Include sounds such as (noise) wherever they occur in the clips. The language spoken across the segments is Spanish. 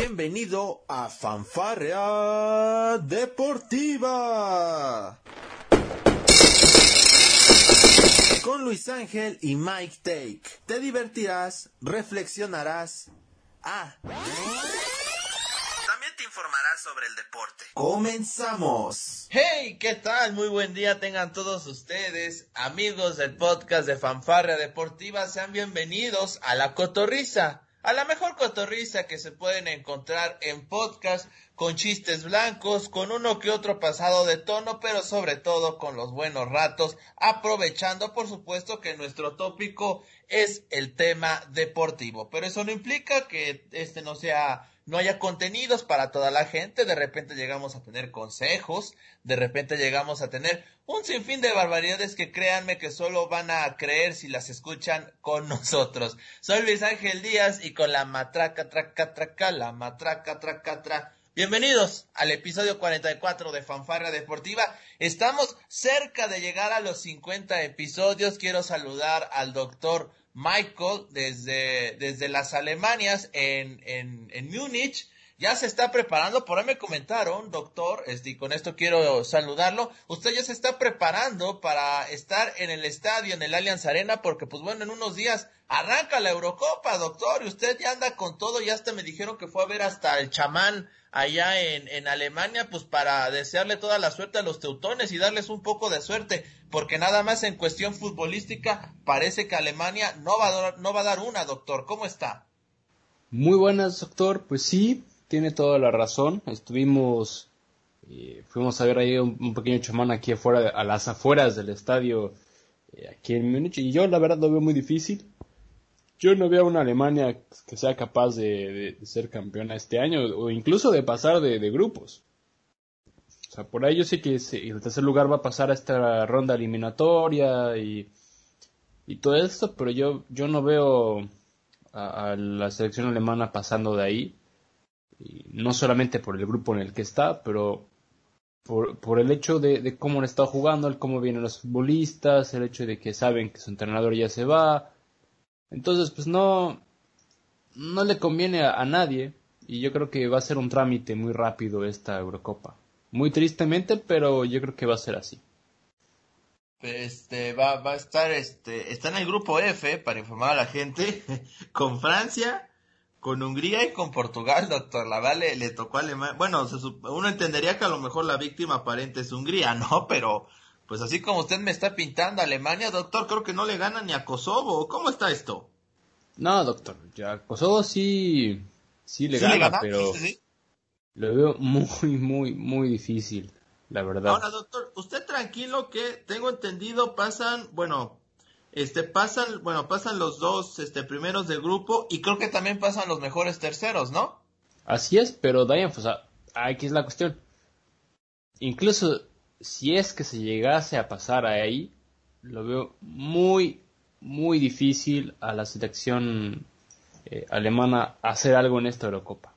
Bienvenido a Fanfarrea Deportiva. Con Luis Ángel y Mike Take. Te divertirás, reflexionarás. Ah. También te informarás sobre el deporte. Comenzamos. Hey, ¿qué tal? Muy buen día tengan todos ustedes, amigos del podcast de Fanfarrea Deportiva. Sean bienvenidos a La Cotorriza a la mejor cotorriza que se pueden encontrar en podcast, con chistes blancos, con uno que otro pasado de tono, pero sobre todo con los buenos ratos, aprovechando por supuesto que nuestro tópico es el tema deportivo. Pero eso no implica que este no sea no haya contenidos para toda la gente, de repente llegamos a tener consejos, de repente llegamos a tener un sinfín de barbaridades que créanme que solo van a creer si las escuchan con (laughs) nosotros. Soy Luis Ángel Díaz y con la matraca traca traca, la matraca traca tra. Bienvenidos al episodio 44 de Fanfarra Deportiva. Estamos cerca de llegar a los 50 episodios. Quiero saludar al doctor Michael desde, desde las Alemanias en, en, en Múnich. Ya se está preparando, por ahí me comentaron, doctor, este, y con esto quiero saludarlo, usted ya se está preparando para estar en el estadio, en el Allianz Arena, porque pues bueno, en unos días arranca la Eurocopa, doctor, y usted ya anda con todo, y hasta me dijeron que fue a ver hasta el chamán allá en, en Alemania, pues para desearle toda la suerte a los teutones y darles un poco de suerte, porque nada más en cuestión futbolística parece que Alemania no va a dar, no va a dar una, doctor. ¿Cómo está? Muy buenas, doctor. Pues sí, tiene toda la razón. Estuvimos, eh, fuimos a ver ahí un, pequeño chamán aquí afuera, a las afueras del estadio, eh, aquí en Múnich, y yo la verdad lo veo muy difícil yo no veo una Alemania que sea capaz de, ser campeona este año o incluso de pasar de, grupos. O sea, por ahí yo sé que el tercer lugar va a pasar a esta ronda eliminatoria y, todo esto, pero yo, yo no veo a, la selección alemana pasando de ahí. Y no solamente por el grupo en el que está, pero por, por el hecho de, cómo han estado jugando, el cómo vienen los futbolistas, el hecho de que saben que su entrenador ya se va, entonces, pues no, no le conviene a, nadie y yo creo que va a ser un trámite muy rápido esta Eurocopa. Muy tristemente, pero yo creo que va a ser así. Este va, va a estar este está en el grupo F para informar a la gente (laughs) con Francia, con Hungría y con Portugal, doctor. La vale le tocó a Alemania. Bueno, uno entendería que a lo mejor la víctima aparente es Hungría, ¿no? (laughs) Pero pues así como usted me está pintando Alemania, doctor, creo que no le gana ni a Kosovo. ¿Cómo está esto? No, doctor, ya Kosovo sí, sí le gana, pero lo veo muy, muy, muy difícil, la verdad. Ahora, doctor, usted tranquilo que tengo entendido pasan, bueno, este pasan, bueno, pasan los dos, este, primeros del grupo y creo que también pasan los mejores terceros, ¿no? Así es, pero Diane, pues, aquí es la cuestión. Incluso si es que se llegase a pasar ahí, lo veo muy, muy difícil a la selección eh, alemana hacer algo en esta Eurocopa.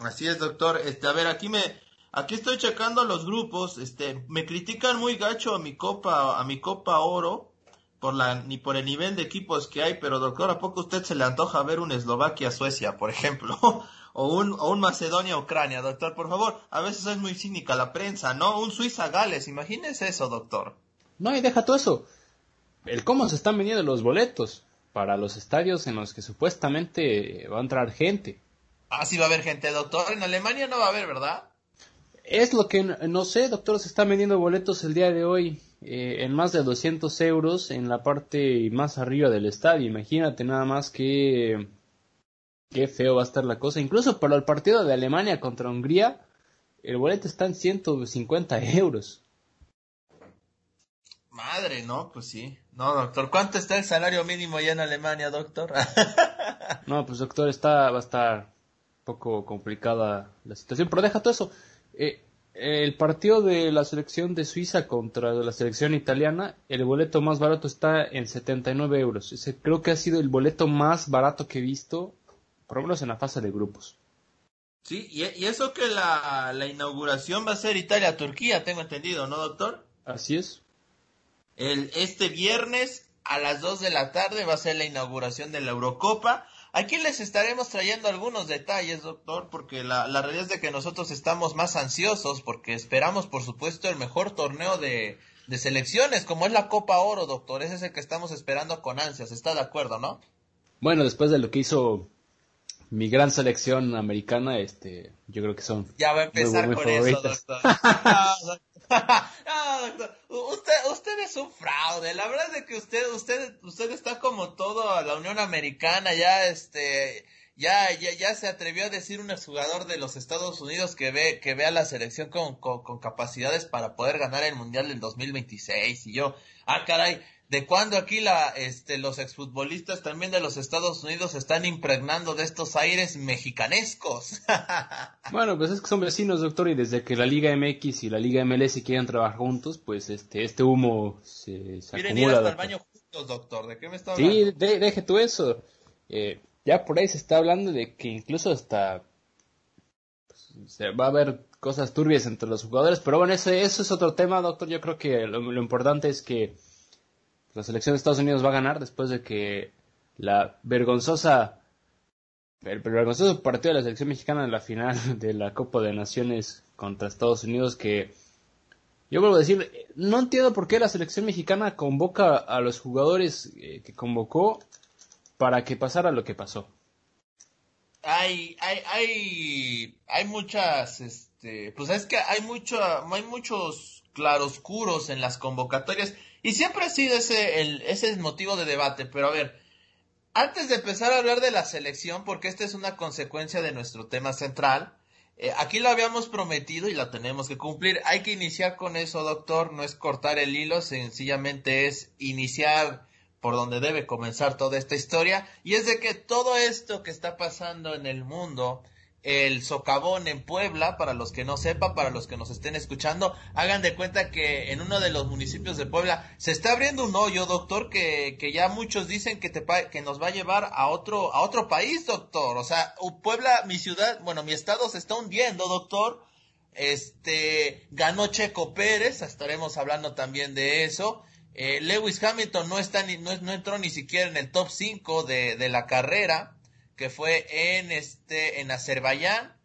Así es, doctor. Este, a ver, aquí me, aquí estoy checando los grupos. Este, me critican muy gacho a mi copa, a mi copa oro, por la, ni por el nivel de equipos que hay. Pero doctor, ¿a poco usted se le antoja ver un Eslovaquia-Suecia, por ejemplo? (laughs) o un, o un Macedonia-Ucrania, doctor, por favor. A veces es muy cínica la prensa, ¿no? Un Suiza-Gales, imagínese eso, doctor. No, y deja todo eso. El cómo se están vendiendo los boletos para los estadios en los que supuestamente va a entrar gente. Ah, sí va a haber gente, doctor. En Alemania no va a haber, ¿verdad? Es lo que no sé, doctor. Se están vendiendo boletos el día de hoy eh, en más de 200 euros en la parte más arriba del estadio. Imagínate nada más que Qué feo va a estar la cosa. Incluso para el partido de Alemania contra Hungría, el boleto está en 150 euros. Madre, no, pues sí. No, doctor, ¿cuánto está el salario mínimo ya en Alemania, doctor? (laughs) no, pues doctor, está, va a estar un poco complicada la situación, pero deja todo eso. Eh, el partido de la selección de Suiza contra la selección italiana, el boleto más barato está en 79 euros. Ese creo que ha sido el boleto más barato que he visto por lo menos en la fase de grupos. Sí, y, eso que la, inauguración va a ser Italia-Turquía, tengo entendido, ¿no, doctor? Así es. El, este viernes a las 2 de la tarde va a ser la inauguración de la Eurocopa. Aquí les estaremos trayendo algunos detalles, doctor, porque la, la realidad es de que nosotros estamos más ansiosos porque esperamos, por supuesto, el mejor torneo de, de selecciones, como es la Copa Oro, doctor. Ese es el que estamos esperando con ansias. ¿Está de acuerdo, no? Bueno, después de lo que hizo mi gran selección americana, este, yo creo que son. Ya va a empezar con eso, doctor. (laughs) no, doctor. Usted, usted es un fraude. La verdad es que usted, usted, usted está como todo a la Unión Americana, ya este, ya, ya, ya se atrevió a decir un exjugador de los Estados Unidos que ve, que ve a la selección con, con, con capacidades para poder ganar el Mundial del 2026. Y yo, ah, caray, de cuando aquí la, este, los exfutbolistas también de los Estados Unidos están impregnando de estos aires mexicanescos. (laughs) bueno, pues es que son vecinos, doctor, y desde que la Liga MX y la Liga MLS quieren trabajar juntos, pues este, este humo se, se Quieren ir hasta el baño juntos, doctor. ¿De qué me está hablando? Sí, deje tú eso. Eh, ya por ahí se está hablando de que incluso hasta pues, se va a haber cosas turbias entre los jugadores, pero bueno, eso, eso es otro tema, doctor. Yo creo que lo, lo importante es que la selección de Estados Unidos va a ganar después de que la vergonzosa el, vergonzoso partido de la selección mexicana en la final (laughs) de la Copa de Naciones contra Estados Unidos que yo vuelvo a decir, no entiendo por qué la selección mexicana convoca a los jugadores eh, que convocó para que pasara lo que pasó. Hay, hay, hay, hay muchas, este, pues es que hay mucho, hay muchos claroscuros en las convocatorias y siempre ha sido ese el, ese motivo de debate, pero a ver, antes de empezar a hablar de la selección, porque esta es una consecuencia de nuestro tema central, eh, aquí lo habíamos prometido y la tenemos que cumplir. Hay que iniciar con eso, doctor, no es cortar el hilo, sencillamente es iniciar por donde debe comenzar toda esta historia, y es de que todo esto que está pasando en el mundo, el socavón en Puebla, para los que no sepan, para los que nos estén escuchando, hagan de cuenta que en uno de los municipios de Puebla se está abriendo un hoyo, doctor, que, que ya muchos dicen que, te, que nos va a llevar a otro, a otro país, doctor. O sea, Puebla, mi ciudad, bueno, mi estado se está hundiendo, doctor. Este, ganó Checo Pérez, estaremos hablando también de eso. Eh, Lewis Hamilton no está ni, no, entró ni siquiera en el top 5 de, de la carrera que fue en este en Azerbaiyán.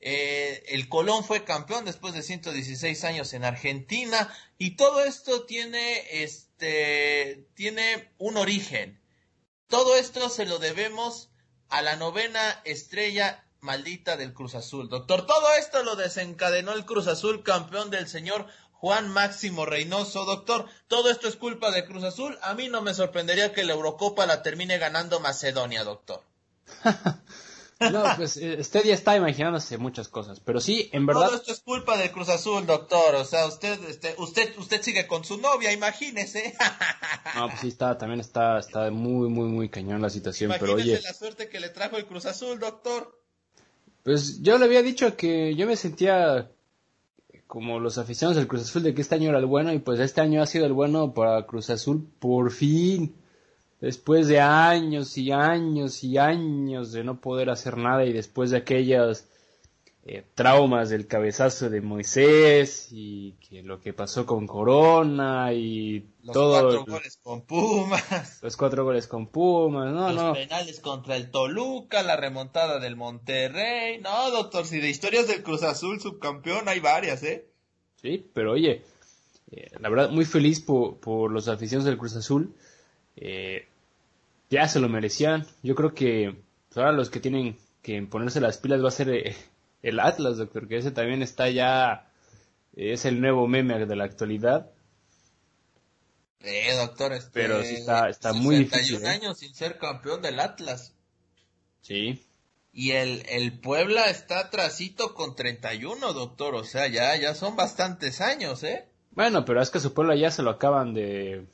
Eh, el Colón fue campeón después de 116 años en Argentina y todo esto tiene este tiene un origen. Todo esto se lo debemos a la novena estrella maldita del Cruz Azul. Doctor, todo esto lo desencadenó el Cruz Azul, campeón del señor Juan Máximo Reynoso. Doctor, todo esto es culpa de Cruz Azul. A mí no me sorprendería que la Eurocopa la termine ganando Macedonia, doctor. (laughs) no, pues usted ya está imaginándose muchas cosas, pero sí, en verdad. Todo esto es culpa del Cruz Azul, doctor. O sea, usted, este, usted, usted sigue con su novia, imagínese. no, pues sí está, también está, está muy, muy, muy cañón la situación, pero oye. la suerte que le trajo el Cruz Azul, doctor. Pues yo le había dicho que yo me sentía como los aficionados del Cruz Azul de que este año era el bueno y pues este año ha sido el bueno para Cruz Azul por fin después de años y años y años de no poder hacer nada y después de aquellas eh, traumas del cabezazo de Moisés y que lo que pasó con Corona y los todo cuatro goles con Pumas. (laughs) Los cuatro goles con Pumas no los no. penales contra el Toluca la remontada del Monterrey. No doctor si de historias del Cruz Azul subcampeón hay varias eh sí pero oye eh, la verdad muy feliz por, por los aficionados del Cruz Azul. Eh, ya se lo merecían. Yo creo que pues, ahora los que tienen que ponerse las pilas va a ser eh, el Atlas, doctor, que ese también está ya, es el nuevo meme de la actualidad. Eh, doctor, este, Pero sí está, está muy difícil. ¿eh? años sin ser campeón del Atlas. Sí. Y el, el Puebla está trasito con 31, doctor. O sea, ya, ya son bastantes años, ¿eh? Bueno, pero es que su Puebla ya se lo acaban de...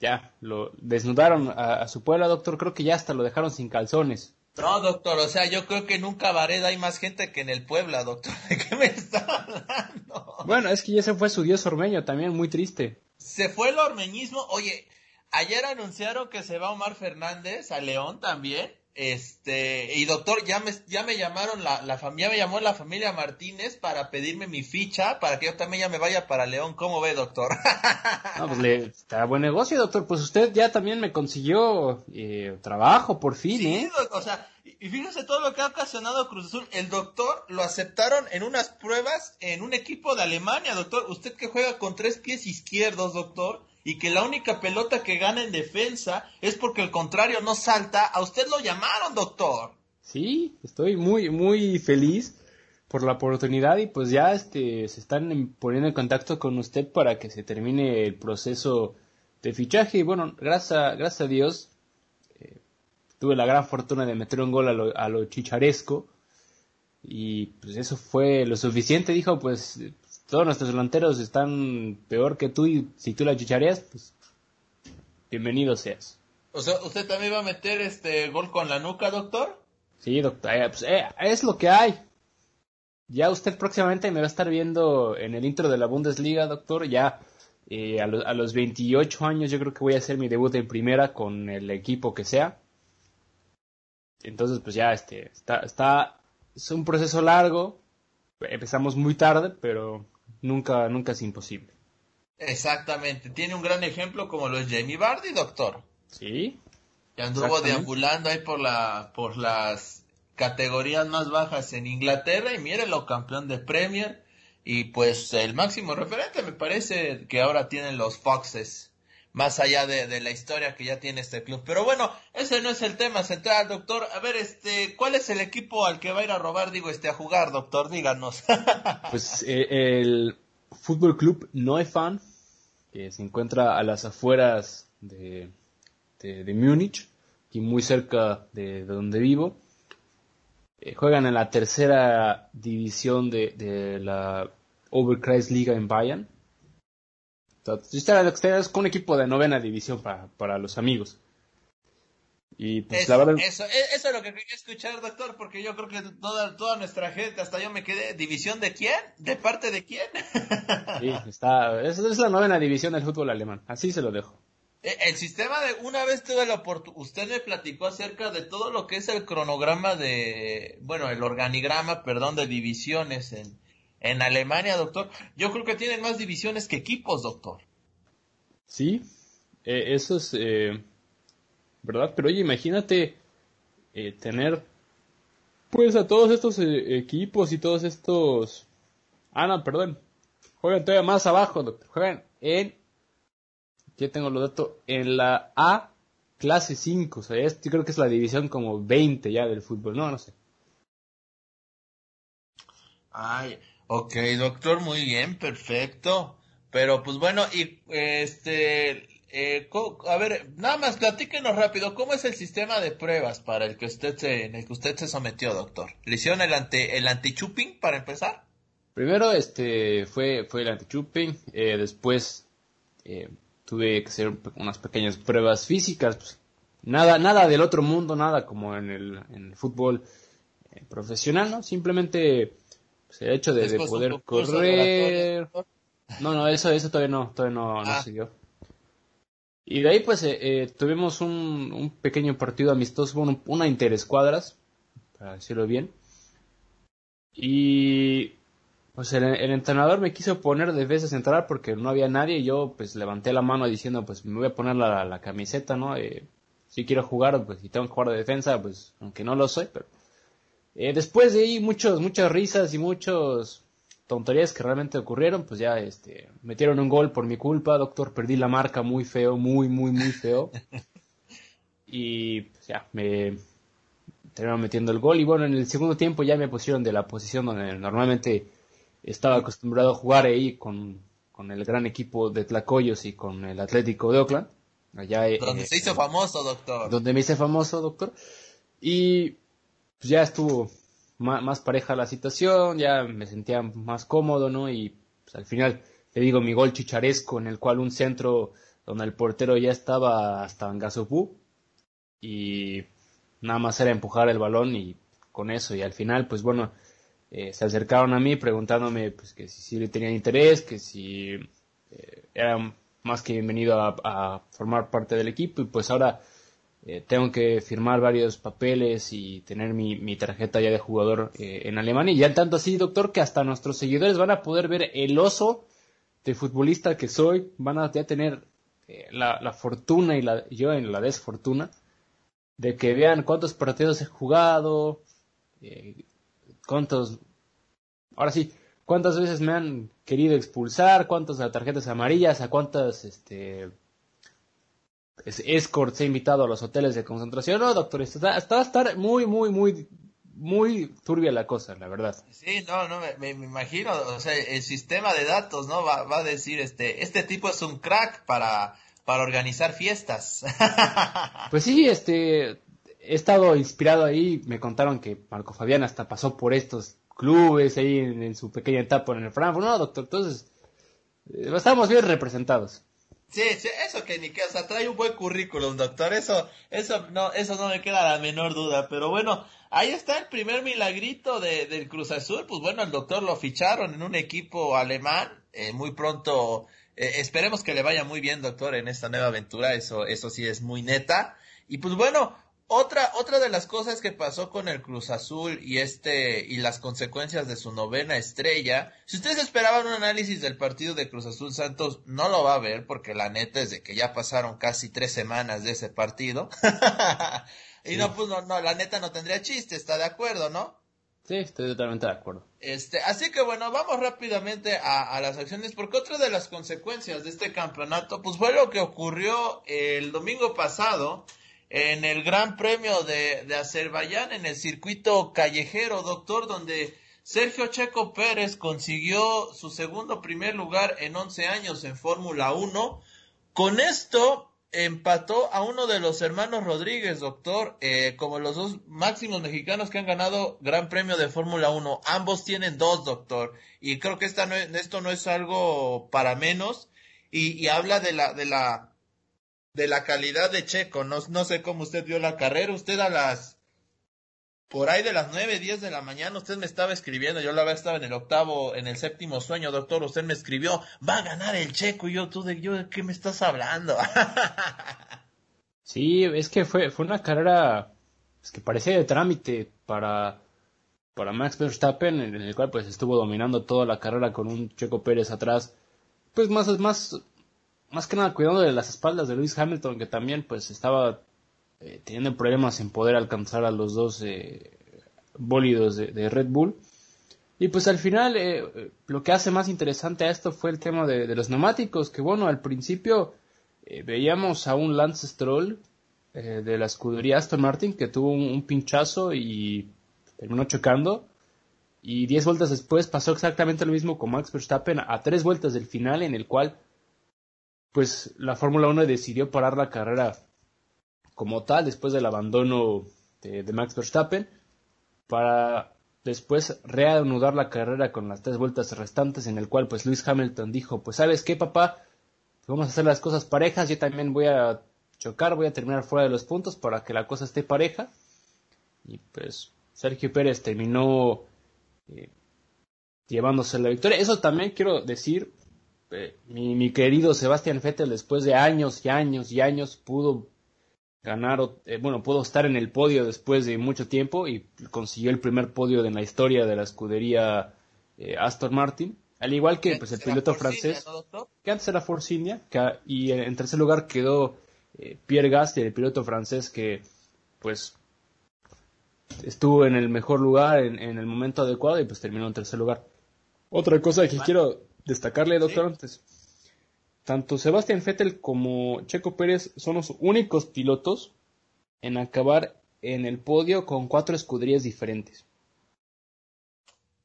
Ya, lo desnudaron a, a su Puebla, doctor. Creo que ya hasta lo dejaron sin calzones. No, doctor, o sea, yo creo que en un cabaret hay más gente que en el Puebla, doctor. (laughs) ¿De qué me está hablando? Bueno, es que ya se fue su dios ormeño también, muy triste. Se fue el ormeñismo. Oye, ayer anunciaron que se va Omar Fernández a León también. Este, y doctor, ya me, ya me llamaron la, la familia, me llamó la familia Martínez para pedirme mi ficha para que yo también ya me vaya para León. ¿Cómo ve, doctor? (laughs) no, pues le, está buen negocio, doctor. Pues usted ya también me consiguió eh, trabajo, por fin, sí, ¿eh? o sea, y fíjese todo lo que ha ocasionado Cruz Azul. El doctor lo aceptaron en unas pruebas en un equipo de Alemania, doctor. Usted que juega con tres pies izquierdos, doctor y que la única pelota que gana en defensa es porque el contrario no salta, a usted lo llamaron, doctor. Sí, estoy muy, muy feliz por la oportunidad y pues ya este, se están poniendo en contacto con usted para que se termine el proceso de fichaje y bueno, gracias, gracias a Dios eh, tuve la gran fortuna de meter un gol a lo, a lo chicharesco y pues eso fue lo suficiente, dijo pues todos nuestros delanteros están peor que tú y si tú la chichareas, pues bienvenido seas. O sea, ¿usted también va a meter este gol con la nuca, doctor? Sí, doctor, eh, pues, eh, es lo que hay. Ya usted próximamente me va a estar viendo en el intro de la Bundesliga, doctor. Ya eh, a, a, los 28 años yo creo que voy a hacer mi debut en primera con el equipo que sea. Entonces, pues ya, este, está, está, es un proceso largo. Empezamos muy tarde, pero nunca, nunca es imposible. Exactamente. Tiene un gran ejemplo como lo es Jamie Vardy, doctor. Sí. Que anduvo deambulando ahí por la, por las categorías más bajas en Inglaterra y lo campeón de Premier y pues el máximo referente me parece que ahora tienen los Foxes más allá de, de, la historia que ya tiene este club. Pero bueno, ese no es el tema central, doctor. A ver, este, ¿cuál es el equipo al que va a ir a robar, digo, este, a jugar, doctor? Díganos. (laughs) pues eh, el Fútbol Club Neufan, que se encuentra a las afueras de, de, Múnich, y muy cerca de, de donde vivo. Eh, juegan en la tercera división de, de la Oberkreisliga en Bayern con un equipo de novena división para, para los amigos. Y pues eso, la verdad... eso, e, eso, es lo que quería escuchar, doctor, porque yo creo que toda, toda nuestra gente, hasta yo me quedé, ¿división de quién? ¿De parte de quién? (laughs) sí, está, es, es la novena división del fútbol alemán, así se lo dejo. E, el sistema de, una vez tuve la oportunidad, usted me platicó acerca de todo lo que es el cronograma de, bueno, el organigrama, perdón, de divisiones en, en Alemania, doctor. Yo creo que tienen más divisiones que equipos, doctor. Sí, eh, eso es eh, verdad. Pero oye, imagínate eh, tener pues a todos estos eh, equipos y todos estos... Ah, no, perdón. Juegan todavía más abajo, doctor. Juegan en... Ya tengo los datos. En la A clase 5. O sea, yo creo que es la división como 20 ya del fútbol. No, no sé. Ay, Ok, doctor, muy bien, perfecto. Pero pues bueno, y este, eh, a ver, nada más platíquenos rápido, ¿cómo es el sistema de pruebas para el que usted se, en el que usted se sometió, doctor? ¿Le el ante, el anti-chupping para empezar? Primero, este, fue, fue el anti-chupping, eh, después eh, tuve que hacer unas pequeñas pruebas físicas, pues, nada, nada del otro mundo, nada como en el, en el fútbol eh, profesional, ¿no? Simplemente el hecho de, de poder correr. No, no, eso, eso todavía no, todavía no, no Ah. se dio. Y de ahí pues eh, eh, tuvimos un, un pequeño partido amistoso, bueno, una interescuadras, para decirlo bien. Y pues el, el entrenador me quiso poner de defensa central porque no había nadie y yo pues levanté la mano diciendo pues me voy a poner la, la camiseta, ¿no? Eh, si quiero jugar, pues si tengo que jugar de defensa, pues aunque no lo soy, pero eh, después de ahí muchos, muchas risas y muchos tonterías que realmente ocurrieron, pues ya este, metieron un gol por mi culpa, doctor, perdí la marca muy feo, muy, muy, muy feo. (laughs) y pues ya, me terminaron metiendo el gol y bueno, en el segundo tiempo ya me pusieron de la posición donde normalmente estaba acostumbrado a jugar ahí con, con el gran equipo de Tlacoyos y con el Atlético de Oakland. Allá, eh, Donde se hizo famoso, doctor. donde me hice famoso, doctor. Y pues ya estuvo más, pareja la situación, ya me sentía más cómodo, ¿no? Y pues, al final, te digo, mi gol chicharesco en el cual un centro donde el portero ya estaba hasta en Gasopú y nada más era empujar el balón y con eso y al final, pues bueno, eh, se acercaron a mí preguntándome pues que si, le tenían interés, que si eh, era más que bienvenido a, formar parte del equipo y pues ahora eh, tengo que firmar varios papeles y tener mi, mi tarjeta ya de jugador eh, en Alemania. Y ya tanto así, doctor, que hasta nuestros seguidores van a poder ver el oso de futbolista que soy. Van a tener eh, la, la, fortuna y la, yo en la desfortuna de que vean cuántos partidos he jugado, cuántos, ahora sí, cuántas veces me han querido expulsar, cuántas tarjetas amarillas, a cuántas, este, escorts he invitado a los hoteles de concentración. No, doctor, está, a estar muy, muy, muy, muy turbia la cosa, la verdad. Sí, no, no, me, imagino, o sea, el sistema de datos, ¿no? Va, va, a decir, este, este tipo es un crack para, para organizar fiestas. (laughs) pues sí, este, he estado inspirado ahí, me contaron que Marco Fabián hasta pasó por estos clubes ahí en, su pequeña etapa en el Frankfurt, no, doctor, entonces, eh, estamos bien representados. Sí, sí, eso que ni que, o sea, trae un buen currículum, doctor, eso, eso no, eso no me queda la menor duda, pero bueno, ahí está el primer milagrito de, del Cruz Azul, pues bueno, el doctor lo ficharon en un equipo alemán, eh, muy pronto, eh, esperemos que le vaya muy bien, doctor, en esta nueva aventura, eso, eso sí es muy neta, y pues bueno, otra, otra de las cosas que pasó con el Cruz Azul y este, y las consecuencias de su novena estrella, si ustedes esperaban un análisis del partido de Cruz Azul Santos, no lo va a ver, porque la neta es de que ya pasaron casi tres semanas de ese partido. (laughs) y no, pues no, no, la neta no tendría chiste, está de acuerdo, ¿no? Sí, estoy totalmente de acuerdo. Este, así que bueno, vamos rápidamente a, a, las acciones, porque otra de las consecuencias de este campeonato, pues fue lo que ocurrió el domingo pasado, en el Gran Premio de, de Azerbaiyán, en el circuito callejero, doctor, donde Sergio Checo Pérez consiguió su segundo primer lugar en 11 años en Fórmula 1. Con esto empató a uno de los hermanos Rodríguez, doctor, eh, como los dos máximos mexicanos que han ganado Gran Premio de Fórmula 1. Ambos tienen dos, doctor. Y creo que esta no esto no es algo para menos. Y, y habla de la, de la de la calidad de Checo. No, no sé cómo usted vio la carrera. Usted a las por ahí de las nueve, diez de la mañana, usted me estaba escribiendo, yo la verdad estaba en el octavo, en el séptimo sueño, doctor, usted me escribió, va a ganar el checo, y yo, tú de, yo, ¿de qué me estás hablando? (laughs) sí, es que fue, fue una carrera, es que parecía de trámite para, para Max Verstappen, en el cual pues estuvo dominando toda la carrera con un Checo Pérez atrás, pues más, más, más que nada cuidando de las espaldas de Lewis Hamilton, que también pues estaba eh, teniendo problemas en poder alcanzar a los dos eh, bólidos de, Red Bull. Y pues al final eh, lo que hace más interesante a esto fue el tema de, los neumáticos, que bueno, al principio veíamos a un Lance Stroll de la escudería Aston Martin que tuvo un, pinchazo y terminó chocando. Y diez vueltas después pasó exactamente lo mismo con Max Verstappen a tres vueltas del final en el cual pues la Fórmula 1 decidió parar la carrera como tal después del abandono de, Max Verstappen para después reanudar la carrera con las tres vueltas restantes en el cual pues Lewis Hamilton dijo pues sabes qué papá vamos a hacer las cosas parejas yo también voy a chocar voy a terminar fuera de los puntos para que la cosa esté pareja y pues Sergio Pérez terminó eh, llevándose la victoria. Eso también quiero decir eh, mi, querido Sebastián Vettel después de años y años y años pudo ganar, eh, bueno, pudo estar en el podio después de mucho tiempo y consiguió el primer podio de la historia de la escudería eh, Aston Martin. Al igual que pues, el piloto francés, que antes era Force India, y en, tercer lugar quedó Pierre Gasly, el piloto francés que pues estuvo en el mejor lugar en, en, el momento adecuado y pues terminó en tercer lugar. Otra cosa que quiero destacarle, doctor, antes. Tanto Sebastián Vettel como Checo Pérez son los únicos pilotos en acabar en el podio con cuatro escuderías diferentes.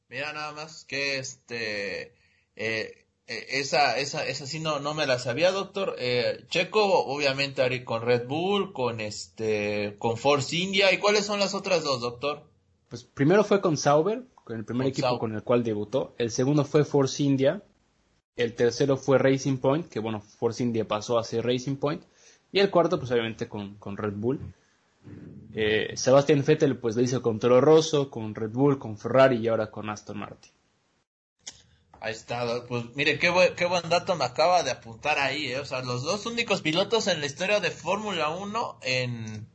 Mira nada más que este eh, eh, esa esa esa sí no no me la sabía doctor. Eh, Checo obviamente con Red Bull con este con Force India. Y cuáles son las otras dos doctor pues primero fue con Sauber con el primer equipo con el cual debutó. El segundo fue Force India el tercero fue Racing Point, que bueno, Force India pasó a ser Racing Point. Y el cuarto, pues obviamente con, Red Bull. Eh, Sebastián Vettel pues lo hizo con Toro Rosso, con Red Bull, con Ferrari y ahora con Aston Martin. Ahí está, pues mire, qué buen, qué buen dato me acaba de apuntar ahí, ¿eh? o sea, los dos únicos pilotos en la historia de Fórmula 1 en,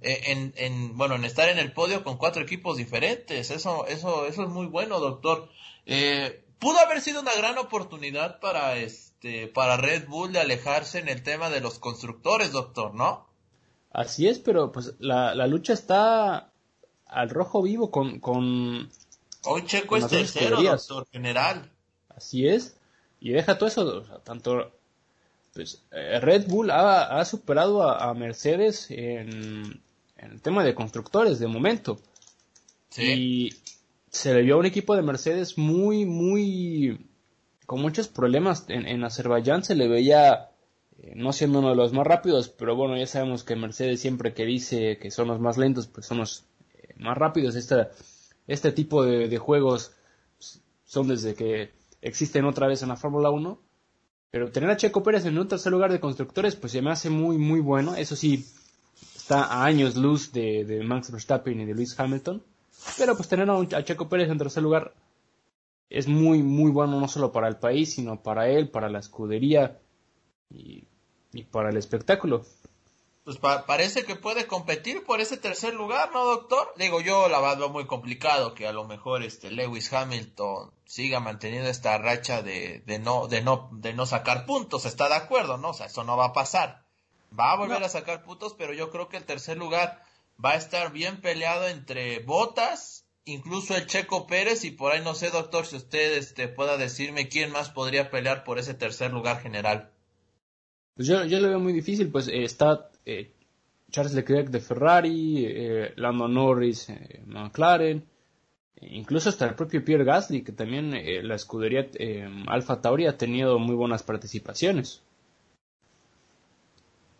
en, en, bueno, en estar en el podio con cuatro equipos diferentes, eso, eso, eso es muy bueno, doctor. Eh, pudo haber sido una gran oportunidad para este, para Red Bull de alejarse en el tema de los constructores, doctor, ¿no? Así es, pero pues la, la lucha está al rojo vivo con, con Hoy Checo es tercero, doctor general. Así es. Y deja todo eso, tanto pues, eh, Red Bull ha, superado a, Mercedes en, el tema de constructores de momento. Sí. Y se le vio a un equipo de Mercedes muy, muy. con muchos problemas. En, en Azerbaiyán se le veía eh, no siendo uno de los más rápidos, pero bueno, ya sabemos que Mercedes siempre que dice que son los más lentos, pues son los eh, más rápidos. Esta este tipo de, juegos son desde que existen otra vez en la Fórmula 1. Pero tener a Checo Pérez en un tercer lugar de constructores, pues se me hace muy, muy bueno. Eso sí, está a años luz de, Max Verstappen y de Lewis Hamilton. Pero pues tener a, Checo Pérez en tercer lugar es muy, muy bueno no solo para el país, sino para él, para la escudería y para el espectáculo pues parece que puede competir por ese tercer lugar, ¿no, doctor? Digo, yo la verdad muy complicado que a lo mejor este Lewis Hamilton siga manteniendo esta racha de, de no, de no, de no sacar puntos, está de acuerdo, ¿no? O sea, eso no va a pasar. Va a volver a sacar puntos, pero yo creo que el tercer lugar va a estar bien peleado entre Botas, incluso el Checo Pérez, y por ahí no sé, doctor, si usted este, pueda decirme quién más podría pelear por ese tercer lugar general. Pues yo, yo lo veo muy difícil, pues eh, está eh, Charles Leclerc de Ferrari, eh, Lando Norris, eh, McLaren, incluso hasta el propio Pierre Gasly, que también la escudería Alfa Tauri ha tenido muy buenas participaciones.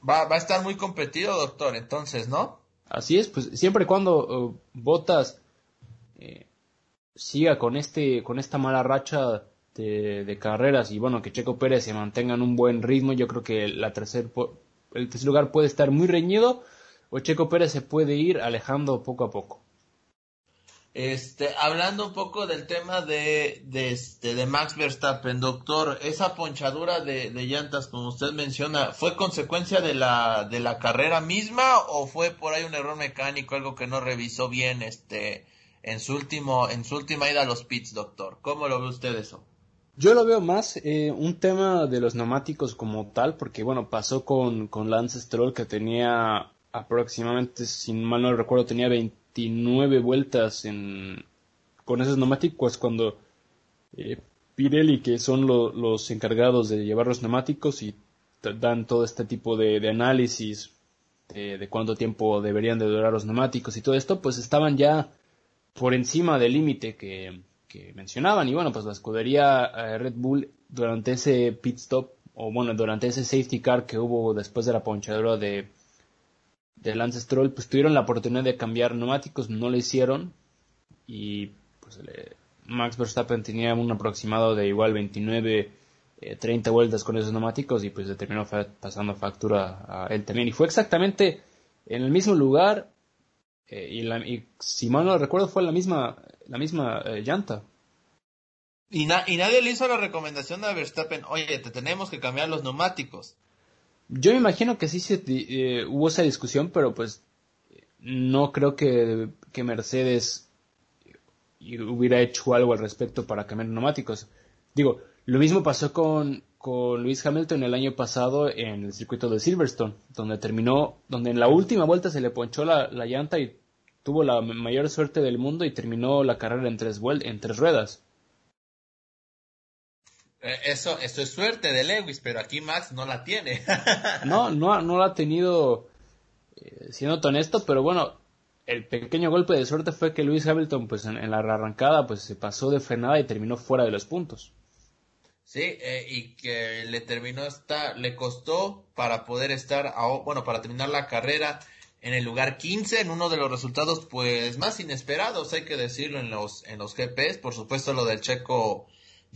Va, va, a estar muy competido, doctor, entonces, ¿no? Así es, pues siempre y cuando Botas siga con este con esta mala racha de, carreras y bueno, que Checo Pérez se mantenga en un buen ritmo, yo creo que la tercer, el tercer lugar puede estar muy reñido o Checo Pérez se puede ir alejando poco a poco. Este, hablando un poco del tema de, de, este, de Max Verstappen, doctor, esa ponchadura de, de, llantas, como usted menciona, ¿fue consecuencia de la, de la carrera misma o fue por ahí un error mecánico, algo que no revisó bien, este, en su último, en su última ida a los pits, doctor? ¿Cómo lo ve usted eso? Yo lo veo más eh, un tema de los neumáticos como tal, porque bueno, pasó con, con Lance Stroll que tenía aproximadamente, si mal no recuerdo, tenía 29 vueltas en, con esos neumáticos cuando eh, Pirelli, que son los encargados de llevar los neumáticos y dan todo este tipo de, análisis de, cuánto tiempo deberían de durar los neumáticos y todo esto, pues estaban ya por encima del límite que, mencionaban. Y bueno, pues la escudería eh, Red Bull durante ese pit stop, o bueno, durante ese safety car que hubo después de la ponchadura de, de Lance Stroll, pues tuvieron la oportunidad de cambiar neumáticos, no lo hicieron. Y pues Max Verstappen tenía un aproximado de igual 29, 30 eh, vueltas con esos neumáticos y pues le terminó pasando factura a él también. Y fue exactamente en el mismo lugar eh, y, si mal no recuerdo fue la misma la misma eh, llanta. Y, y nadie le hizo la recomendación a Verstappen, oye, te tenemos que cambiar los neumáticos. Yo me imagino que sí se, eh, hubo esa discusión, pero pues no creo que, Mercedes hubiera hecho algo al respecto para cambiar neumáticos. Digo, lo mismo pasó con, con Luis Hamilton el año pasado en el circuito de Silverstone, donde terminó, donde en la última vuelta se le ponchó la, la llanta y tuvo la mayor suerte del mundo y terminó la carrera en tres, en tres ruedas. Eh, eso, eso es suerte de Lewis, pero aquí Max no la tiene. (laughs) no, no, no la ha tenido, eh, siendo honesto, pero bueno, el pequeño golpe de suerte fue que Lewis Hamilton, pues en, la arrancada, pues se pasó de frenada y terminó fuera de los puntos. Sí, eh, y que le terminó esta, le costó para poder estar, bueno, para terminar la carrera en el lugar 15 en uno de los resultados pues más inesperados, hay que decirlo en los en los GPs, por supuesto lo del Checo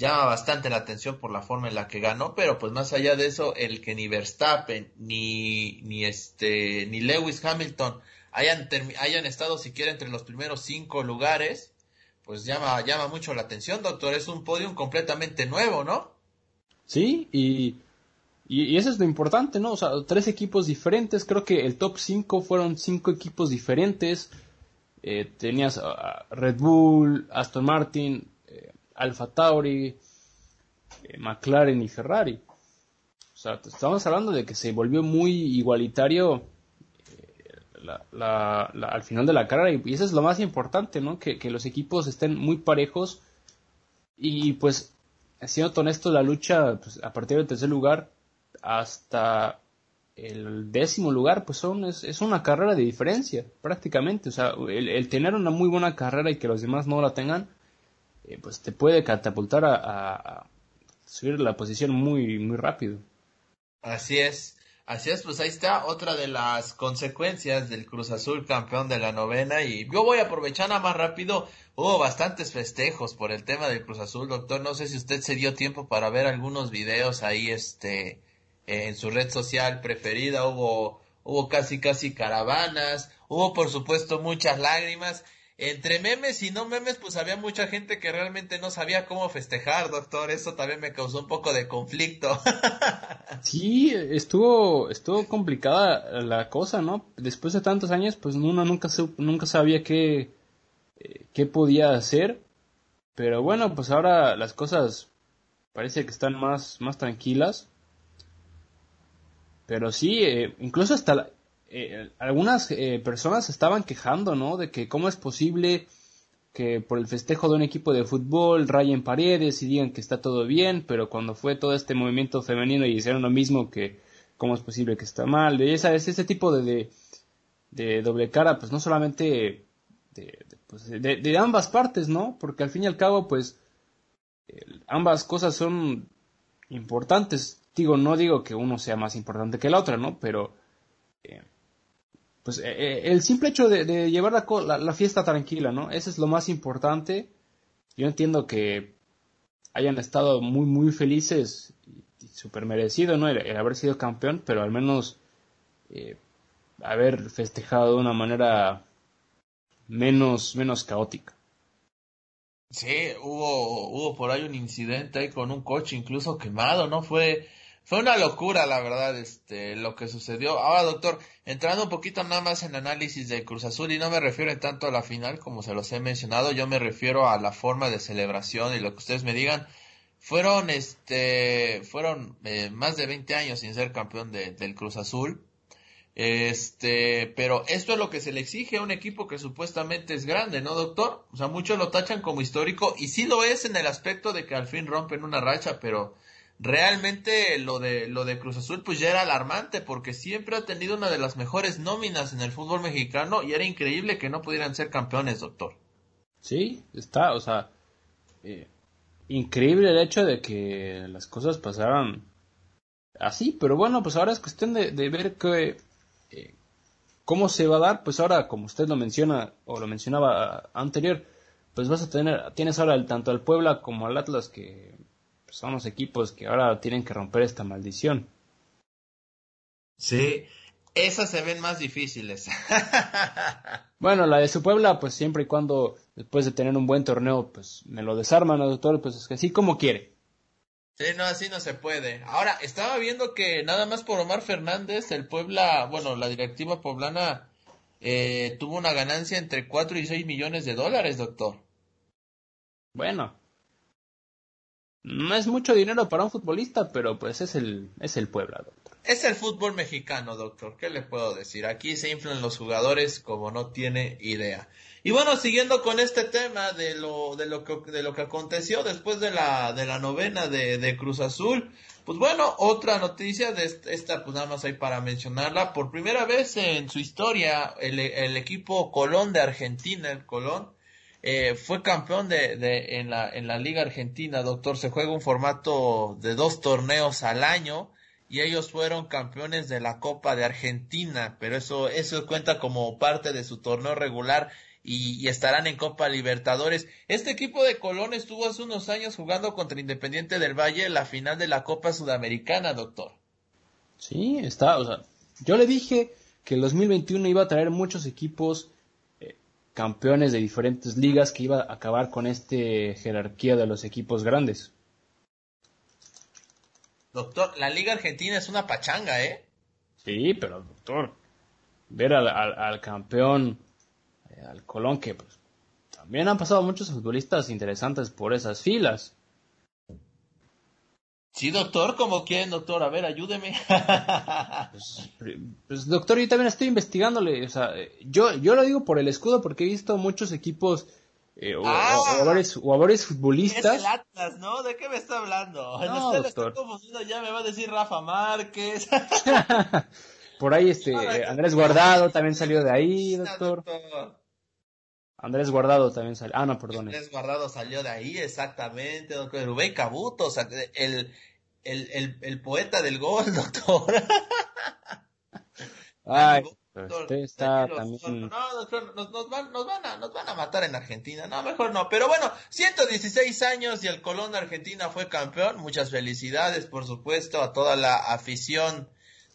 llama bastante la atención por la forma en la que ganó, pero pues más allá de eso el que ni Verstappen ni ni este ni Lewis Hamilton hayan hayan estado siquiera entre los primeros cinco lugares, pues llama, llama mucho la atención, doctor. Es un podium completamente nuevo, ¿no? Sí, y, y, eso es lo importante, ¿no? O sea, tres equipos diferentes. Creo que el top 5 fueron cinco equipos diferentes. Eh, tenías Red Bull, Aston Martin, Alfa Tauri, eh, McLaren y Ferrari. O sea, estamos hablando de que se volvió muy igualitario al final de la carrera y, eso es lo más importante, ¿no? Que, los equipos estén muy parejos y pues siendo honesto la lucha pues, a partir del tercer lugar hasta el décimo lugar pues son es, una carrera de diferencia prácticamente o sea el, tener una muy buena carrera y que los demás no la tengan eh, pues te puede catapultar a, subir la posición muy muy rápido. Así es Así es, pues ahí está otra de las consecuencias del Cruz Azul campeón de la novena y yo voy a aprovechar nada más rápido, hubo bastantes festejos por el tema del Cruz Azul, doctor, no sé si usted se dio tiempo para ver algunos videos ahí este en su red social preferida, hubo hubo casi casi caravanas, hubo por supuesto muchas lágrimas entre memes y no memes, pues había mucha gente que realmente no sabía cómo festejar, doctor. Eso también me causó un poco de conflicto. (laughs) sí, estuvo, estuvo complicada la cosa, ¿no? Después de tantos años, pues uno nunca, nunca sabía qué, eh, qué podía hacer. Pero bueno, pues ahora las cosas parece que están más, más tranquilas. Pero sí, eh, incluso hasta la, eh, algunas eh, personas estaban quejando, ¿no? De que cómo es posible que por el festejo de un equipo de fútbol rayen paredes y digan que está todo bien, pero cuando fue todo este movimiento femenino y hicieron lo mismo, que cómo es posible que está mal. De esa, ese tipo de, de, doble cara, pues no solamente pues, de, ambas partes, ¿no? Porque al fin y al cabo, pues ambas cosas son importantes. Digo, no digo que uno sea más importante que la otra, ¿no? Pero eh, pues eh, eh, el simple hecho de, llevar la, fiesta tranquila, ¿no? Eso es lo más importante. Yo entiendo que hayan estado muy, muy felices y, súper merecido, ¿no? El, haber sido campeón, pero al menos eh, haber festejado de una manera menos, menos caótica. Sí, hubo, hubo por ahí un incidente ahí con un coche incluso quemado, ¿no? Fue, fue una locura, la verdad, este, lo que sucedió. Ahora, doctor, entrando un poquito nada más en análisis del Cruz Azul, y no me refiero tanto a la final como se los he mencionado, yo me refiero a la forma de celebración y lo que ustedes me digan. Fueron, este, fueron eh, más de 20 años sin ser campeón del Cruz Azul. Este, pero esto es lo que se le exige a un equipo que supuestamente es grande, ¿no, doctor? O sea, muchos lo tachan como histórico y sí lo es en el aspecto de que al fin rompen una racha, pero realmente lo de lo de Cruz Azul pues ya era alarmante porque siempre ha tenido una de las mejores nóminas en el fútbol mexicano y era increíble que no pudieran ser campeones, doctor. Sí, está, o sea, eh, increíble el hecho de que las cosas pasaran así, pero bueno, pues ahora es cuestión de, ver que, eh, cómo se va a dar, pues ahora, como usted lo menciona o lo mencionaba anterior, pues vas a tener, tienes ahora tanto al Puebla como al Atlas que son los equipos que ahora tienen que romper esta maldición. Sí, esas se ven más difíciles. (laughs) bueno, la de su Puebla, pues siempre y cuando después de tener un buen torneo, pues me lo desarman, doctor, pues es que así como quiere. Sí, no, así no se puede. Ahora, estaba viendo que nada más por Omar Fernández, el Puebla, bueno, la directiva poblana eh, tuvo una ganancia entre 4 y 6 millones de dólares, doctor. Bueno, no es mucho dinero para un futbolista, pero pues es el, es el Puebla, doctor. Es el fútbol mexicano, doctor. ¿Qué le puedo decir? Aquí se inflan los jugadores como no tiene idea. Y bueno, siguiendo con este tema de lo, de lo que, de lo que aconteció después de la, de la novena de, de Cruz Azul, pues bueno, otra noticia de esta, pues nada más hay para mencionarla. Por primera vez en su historia, el, el equipo Colón de Argentina, el Colón, eh, fue campeón de, en, la, en la Liga Argentina, doctor. Se juega un formato de dos torneos al año y ellos fueron campeones de la Copa de Argentina, pero eso, eso cuenta como parte de su torneo regular y, estarán en Copa Libertadores. Este equipo de Colón estuvo hace unos años jugando contra Independiente del Valle en la final de la Copa Sudamericana, doctor. Sí, está, o sea, yo le dije que el 2021 iba a traer muchos equipos campeones de diferentes ligas que iba a acabar con este jerarquía de los equipos grandes. Doctor, la Liga Argentina es una pachanga, ¿eh? Sí, pero doctor, ver al, campeón, eh, al Colón, que pues, también han pasado muchos futbolistas interesantes por esas filas. Sí, doctor, como quieren, doctor, a ver, ayúdeme. (laughs) pues, pues, doctor, yo también estoy investigándole, o sea, yo, yo lo digo por el escudo porque he visto muchos equipos eh, o, ah, varios, futbolistas. Es el Atlas, ¿no? ¿De qué me está hablando? No, doctor. confundiendo, ya me va a decir Rafa Márquez. (laughs) por ahí, este, (laughs) Andrés Guardado también salió de ahí, doctor. Andrés Guardado también salió. Ah, no, perdón. Andrés Guardado salió de ahí, exactamente, doctor. Rubén Cabuto, o sea, el, el, el, el poeta del gol, (laughs) doctor. (laughs) Ay, usted está también... No, doctor, nos, nos, van, nos, van a, nos van a matar en Argentina. No, mejor no. Pero bueno, 116 años y el Colón de Argentina fue campeón. Muchas felicidades, por supuesto, a toda la afición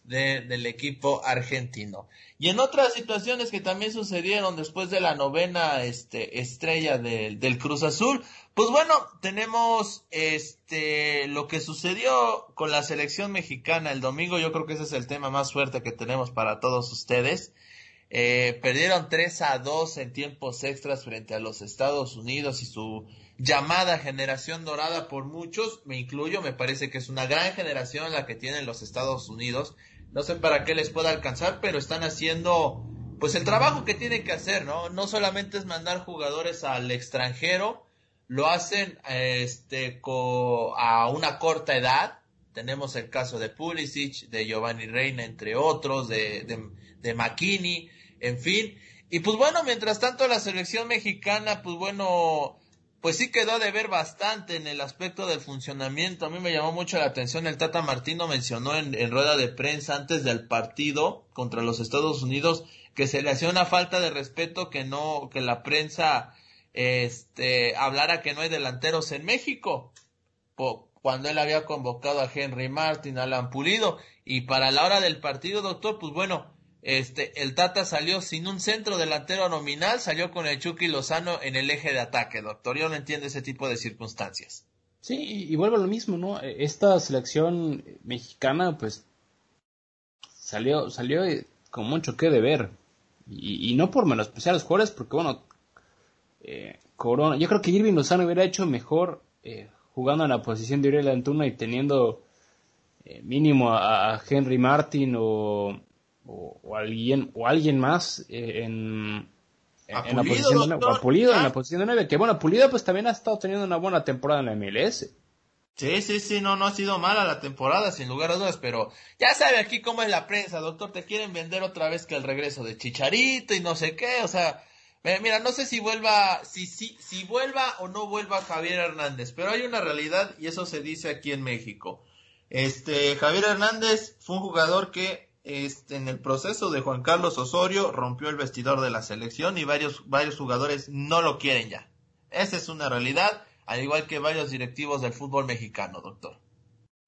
de, del equipo argentino. Y en otras situaciones que también sucedieron después de la novena este, estrella del, del Cruz Azul, pues bueno, tenemos este lo que sucedió con la selección mexicana el domingo. Yo creo que ese es el tema más fuerte que tenemos para todos ustedes. Eh, perdieron 3 a 2 en tiempos extras frente a los Estados Unidos y su llamada generación dorada por muchos, me incluyo, me parece que es una gran generación la que tienen los Estados Unidos no sé para qué les pueda alcanzar, pero están haciendo pues el trabajo que tienen que hacer, ¿no? No solamente es mandar jugadores al extranjero, lo hacen este a una corta edad. Tenemos el caso de Pulisic, de Giovanni Reina, entre otros, de, de, de McKinney, en fin. Y pues bueno, mientras tanto la selección mexicana, pues bueno, pues sí quedó de ver bastante en el aspecto del funcionamiento. A mí me llamó mucho la atención, el Tata Martino mencionó en, rueda de prensa antes del partido contra los Estados Unidos que se le hacía una falta de respeto que no, que la prensa este, hablara que no hay delanteros en México. cuando él había convocado a Henry Martin, Alan Pulido, y para la hora del partido, doctor, pues bueno, este, el Tata salió sin un centro delantero nominal, salió con el Chucky Lozano en el eje de ataque, doctor. Yo no entiendo ese tipo de circunstancias. Sí, y vuelvo a lo mismo, ¿no? E, esta selección mexicana, pues, salió, salió con mucho que deber. Y, y no por menospreciar a los jugadores, porque bueno, eh, Corona, yo creo que Irving Lozano hubiera hecho mejor eh, jugando en la posición de Uriel Antuna y teniendo eh, mínimo a, Henry Martin o, o, alguien o alguien más eh, en, en, la posición de, Pulido en la posición de 9 que bueno Pulido pues también ha estado teniendo una buena temporada en la MLS Sí, sí, sí, no, no ha sido mala la temporada, sin lugar a dudas, pero ya sabe aquí cómo es la prensa, doctor, te quieren vender otra vez que el regreso de Chicharito y no sé qué, o sea, mira, no sé si vuelva, si, si, si vuelva o no vuelva Javier Hernández, pero hay una realidad y eso se dice aquí en México. Este, Javier Hernández fue un jugador que este, en el proceso de Juan Carlos Osorio rompió el vestidor de la selección y varios, varios jugadores no lo quieren ya. Esa es una realidad, al igual que varios directivos del fútbol mexicano, doctor.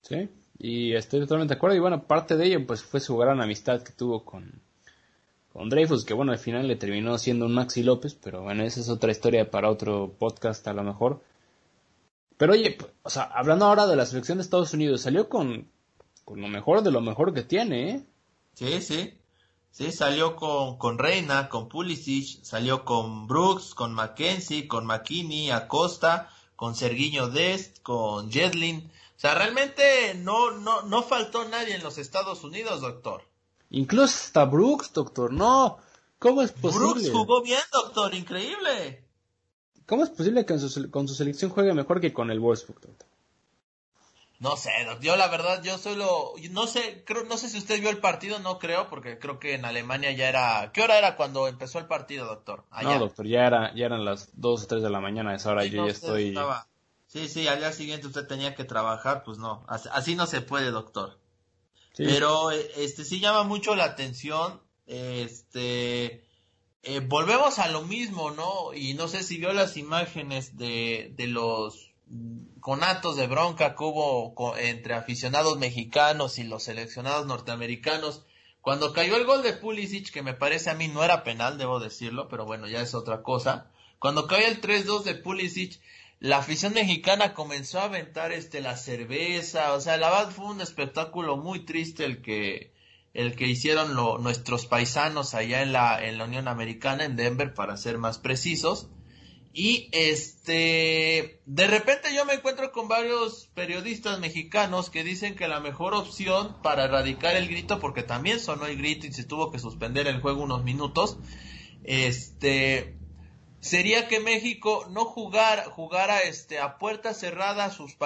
Sí, y estoy totalmente de acuerdo. Y bueno, parte de ello pues fue su gran amistad que tuvo con, con Dreyfus, que bueno, al final le terminó siendo un Maxi López, pero bueno, esa es otra historia para otro podcast a lo mejor. Pero oye, o sea, hablando ahora de la selección de Estados Unidos, salió con, con lo mejor de lo mejor que tiene, ¿eh? Sí, sí. Sí, salió con, con Reina, con Pulisic, salió con Brooks, con Mackenzie, con McKinney, Acosta, con Serguiño Dest, con Jetlin. O sea, realmente no, no, no faltó nadie en los Estados Unidos, doctor. Incluso hasta Brooks, doctor. No, ¿cómo es posible? Brooks jugó bien, doctor, increíble. ¿Cómo es posible que su, con su selección juegue mejor que con el Wolfsburg, doctor? No sé, yo la verdad, yo solo, no sé, creo, no sé si usted vio el partido, no creo, porque creo que en Alemania ya era, ¿qué hora era cuando empezó el partido, doctor? No, doctor, ya era, ya eran las 2 o 3 de la mañana, a esa hora yo ya estoy. Sí, sí, al día siguiente usted tenía que trabajar, pues no, así, no se puede, doctor. Pero, este, sí llama mucho la atención, este, eh, volvemos a lo mismo, ¿no? Y no sé si vio las imágenes de, de los conatos de bronca que hubo entre aficionados mexicanos y los seleccionados norteamericanos Cuando cayó el gol de Pulisic, que me parece a mí no era penal, debo decirlo, pero bueno, ya es otra cosa. Cuando cayó el 3-2 de Pulisic, la afición mexicana comenzó a aventar este la cerveza, o sea, la verdad fue un espectáculo muy triste el que el que hicieron nuestros paisanos allá en la en la Unión Americana en Denver para ser más precisos. Y este, de repente yo me encuentro con varios periodistas mexicanos que dicen que la mejor opción para erradicar el grito, porque también sonó el grito y se tuvo que suspender el juego unos minutos, este, sería que México no jugara, jugara este, a puerta cerrada sus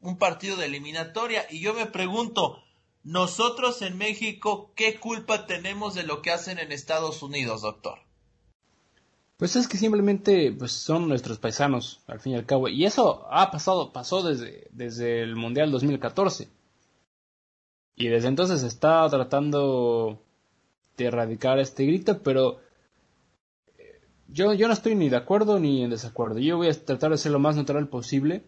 un partido de eliminatoria. Y yo me pregunto, nosotros en México, ¿qué culpa tenemos de lo que hacen en Estados Unidos, doctor? Pues es que simplemente pues son nuestros paisanos, al fin y al cabo. Y eso ha pasado, pasó desde, desde el Mundial 2014. Y desde entonces está tratando de erradicar este grito, pero eh, yo, yo no estoy ni de acuerdo ni en desacuerdo. Yo voy a tratar de ser lo más natural posible.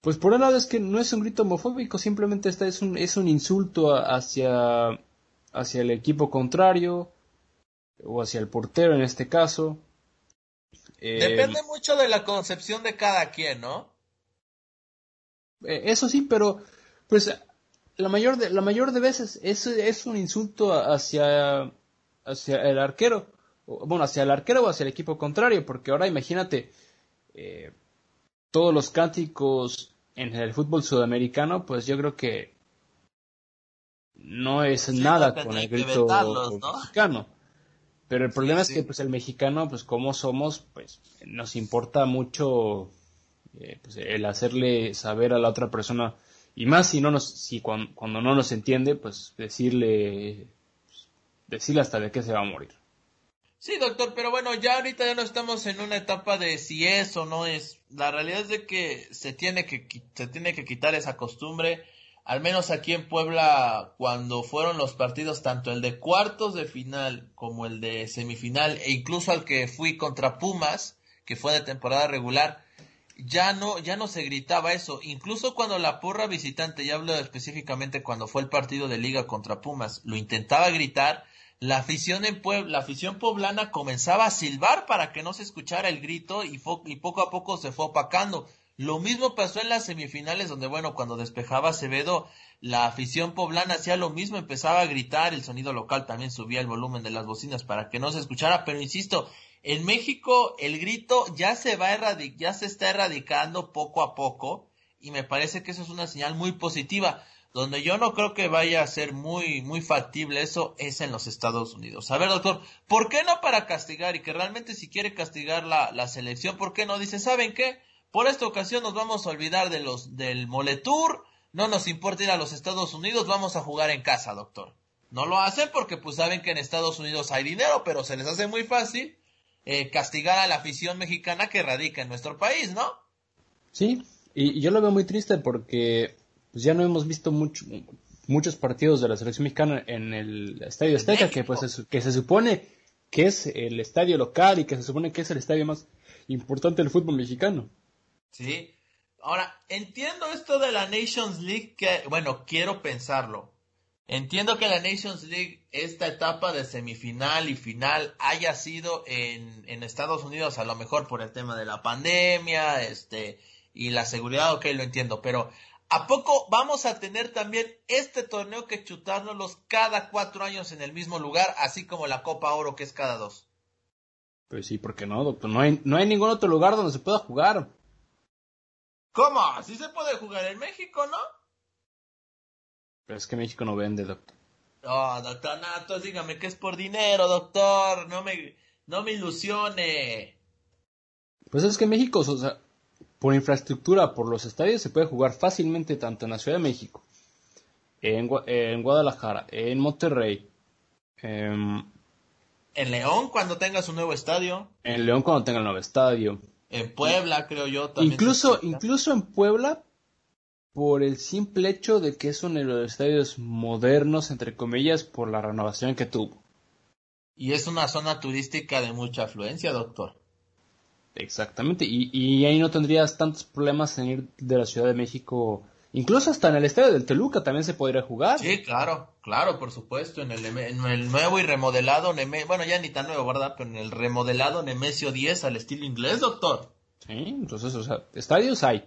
Pues por un lado es que no es un grito homofóbico, simplemente esta es un, es un insulto hacia, hacia el equipo contrario, o hacia el portero en este caso. Eh, Depende mucho de la concepción de cada quien, ¿no? Eh, eso sí, pero pues la mayor de, la mayor de veces es, es un insulto hacia, hacia el arquero, bueno, hacia el arquero o hacia el equipo contrario, porque ahora imagínate eh, todos los cánticos en el fútbol sudamericano, pues yo creo que no es nada con el grito mexicano. Pero el problema es que pues el mexicano, pues como somos, pues nos importa mucho eh, pues, el hacerle saber a la otra persona y más si no nos, si cuando, no nos entiende, pues decirle, decirle hasta de qué se va a morir. Sí, doctor, pero bueno, ya ahorita ya no estamos en una etapa de si es o no es. La realidad es de que se tiene que se tiene que quitar esa costumbre al menos aquí en Puebla, cuando fueron los partidos, tanto el de cuartos de final como el de semifinal, e incluso al que fui contra Pumas, que fue de temporada regular, ya no, ya no se gritaba eso. Incluso cuando la porra visitante, ya hablo específicamente cuando fue el partido de liga contra Pumas, lo intentaba gritar, la afición en Puebla, la afición poblana comenzaba a silbar para que no se escuchara el grito y, y poco a poco se fue opacando. Lo mismo pasó en las semifinales donde, bueno, cuando despejaba Acevedo, la afición poblana hacía lo mismo, empezaba a gritar, el sonido local también subía el volumen de las bocinas para que no se escuchara, pero insisto, en México el grito ya se va ya se está erradicando poco a poco y me parece que eso es una señal muy positiva. Donde yo no creo que vaya a ser muy, muy factible eso es en los Estados Unidos. A ver, doctor, ¿por qué no para castigar y que realmente si quiere castigar la, la selección, ¿por qué no dice, ¿saben qué? Por esta ocasión nos vamos a olvidar de los del Moletour, no nos importa ir a los Estados Unidos, vamos a jugar en casa, doctor. No lo hacen porque pues saben que en Estados Unidos hay dinero, pero se les hace muy fácil eh, castigar a la afición mexicana que radica en nuestro país, ¿no? Sí, y, yo lo veo muy triste porque pues, ya no hemos visto mucho, muchos partidos de la selección mexicana en el Estadio Azteca, que pues que se supone que es el estadio local y que se supone que es el estadio más importante del fútbol mexicano. Sí. Ahora, entiendo esto de la Nations League que, bueno, quiero pensarlo. Entiendo que la Nations League, esta etapa de semifinal y final haya sido en, Estados Unidos, a lo mejor por el tema de la pandemia, este, y la seguridad, ok, lo entiendo, pero ¿a poco vamos a tener también este torneo que chutárnoslos cada cuatro años en el mismo lugar, así como la Copa Oro que es cada dos? Pues sí, porque no, doctor, no hay, no hay ningún otro lugar donde se pueda jugar. ¿Cómo? Así se puede jugar en México, ¿no? Pero es que México no vende, doctor. Oh, doctor Nato, dígame que es por dinero, doctor. No me, no me ilusione. Pues es que México, o sea, por infraestructura, por los estadios, se puede jugar fácilmente tanto en la Ciudad de México, en, en Guadalajara, en Monterrey. en León cuando tenga su nuevo estadio. En León cuando tenga el nuevo estadio. En Puebla, creo yo también. Incluso, incluso en Puebla, por el simple hecho de que es uno de los estadios modernos, entre comillas, por la renovación que tuvo. Y es una zona turística de mucha afluencia, doctor. Exactamente, y, y ahí no tendrías tantos problemas en ir de la Ciudad de México, Incluso hasta en el estadio del Toluca también se podría jugar. Sí, claro, claro, por supuesto. En el, en el nuevo y remodelado, bueno, ya ni tan nuevo, ¿verdad? Pero en el remodelado Nemesio 10 al estilo inglés, doctor. Sí, entonces, o sea, estadios hay.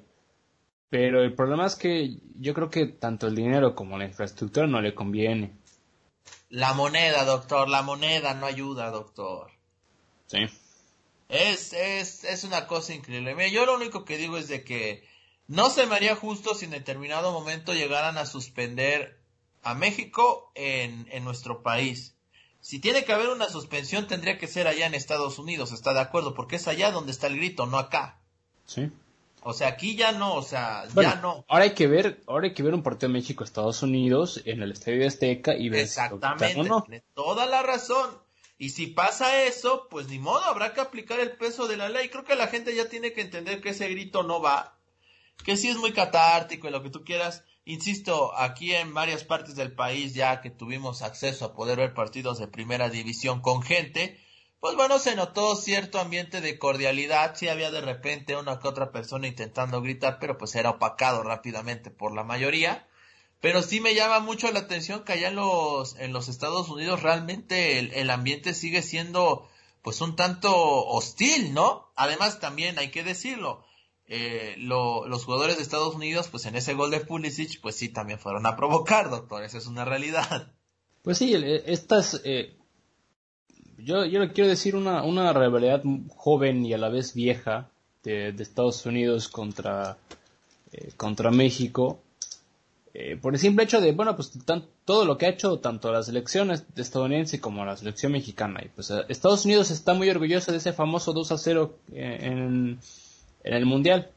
Pero el problema es que yo creo que tanto el dinero como la infraestructura no le conviene. La moneda, doctor, la moneda no ayuda, doctor. Sí. Es, es, es una cosa increíble. yo lo único que digo es de que no se me haría justo si en determinado momento llegaran a suspender a México en, en nuestro país. Si tiene que haber una suspensión, tendría que ser allá en Estados Unidos, ¿está de acuerdo? Porque es allá donde está el grito, no acá. Sí. O sea, aquí ya no, o sea, ya no. Ahora hay que ver, ahora hay que ver un partido México-Estados Unidos en el Estadio de Azteca y ver Exactamente, tiene toda la razón. Y si pasa eso, pues ni modo, habrá que aplicar el peso de la ley. Creo que la gente ya tiene que entender que ese grito no va, que sí es muy catártico y lo que tú quieras. Insisto, aquí en varias partes del país ya que tuvimos acceso a poder ver partidos de primera división con gente, pues bueno, se notó cierto ambiente de cordialidad, sí había de repente una que otra persona intentando gritar, pero pues era opacado rápidamente por la mayoría. Pero sí me llama mucho la atención que allá en los, en los Estados Unidos realmente el, ambiente sigue siendo pues un tanto hostil, ¿no? Además también hay que decirlo, eh, los jugadores de Estados Unidos pues en ese gol de Pulisic pues sí también fueron a provocar, doctor, esa es una realidad. Pues sí, estas eh, yo, yo le quiero decir una, una rivalidad joven y a la vez vieja de, Estados Unidos contra, eh, contra México. Eh, por el simple hecho de, bueno, pues todo lo que ha hecho tanto la selección estadounidense como la selección mexicana. Y pues Estados Unidos está muy orgulloso de ese famoso 2 a 0 eh, en, en el Mundial.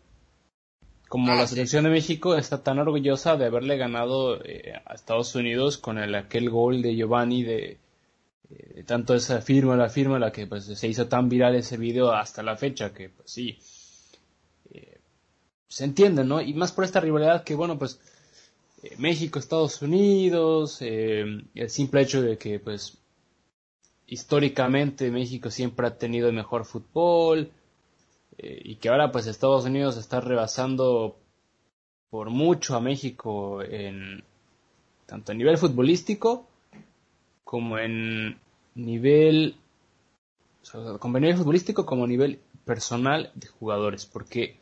Como ah, la selección de México está tan orgullosa de haberle ganado a Estados Unidos con el, aquel gol de Giovanni de, eh, tanto esa firma, la firma, la que pues, se hizo tan viral ese video hasta la fecha, que pues sí, eh, se entiende, ¿no? Y más por esta rivalidad que, bueno, pues eh, México, Estados Unidos, el simple hecho de que, pues, históricamente México siempre ha tenido el mejor fútbol y que ahora, pues, Estados Unidos está rebasando por mucho a México en tanto a nivel futbolístico como en nivel, como nivel futbolístico como nivel personal de jugadores, porque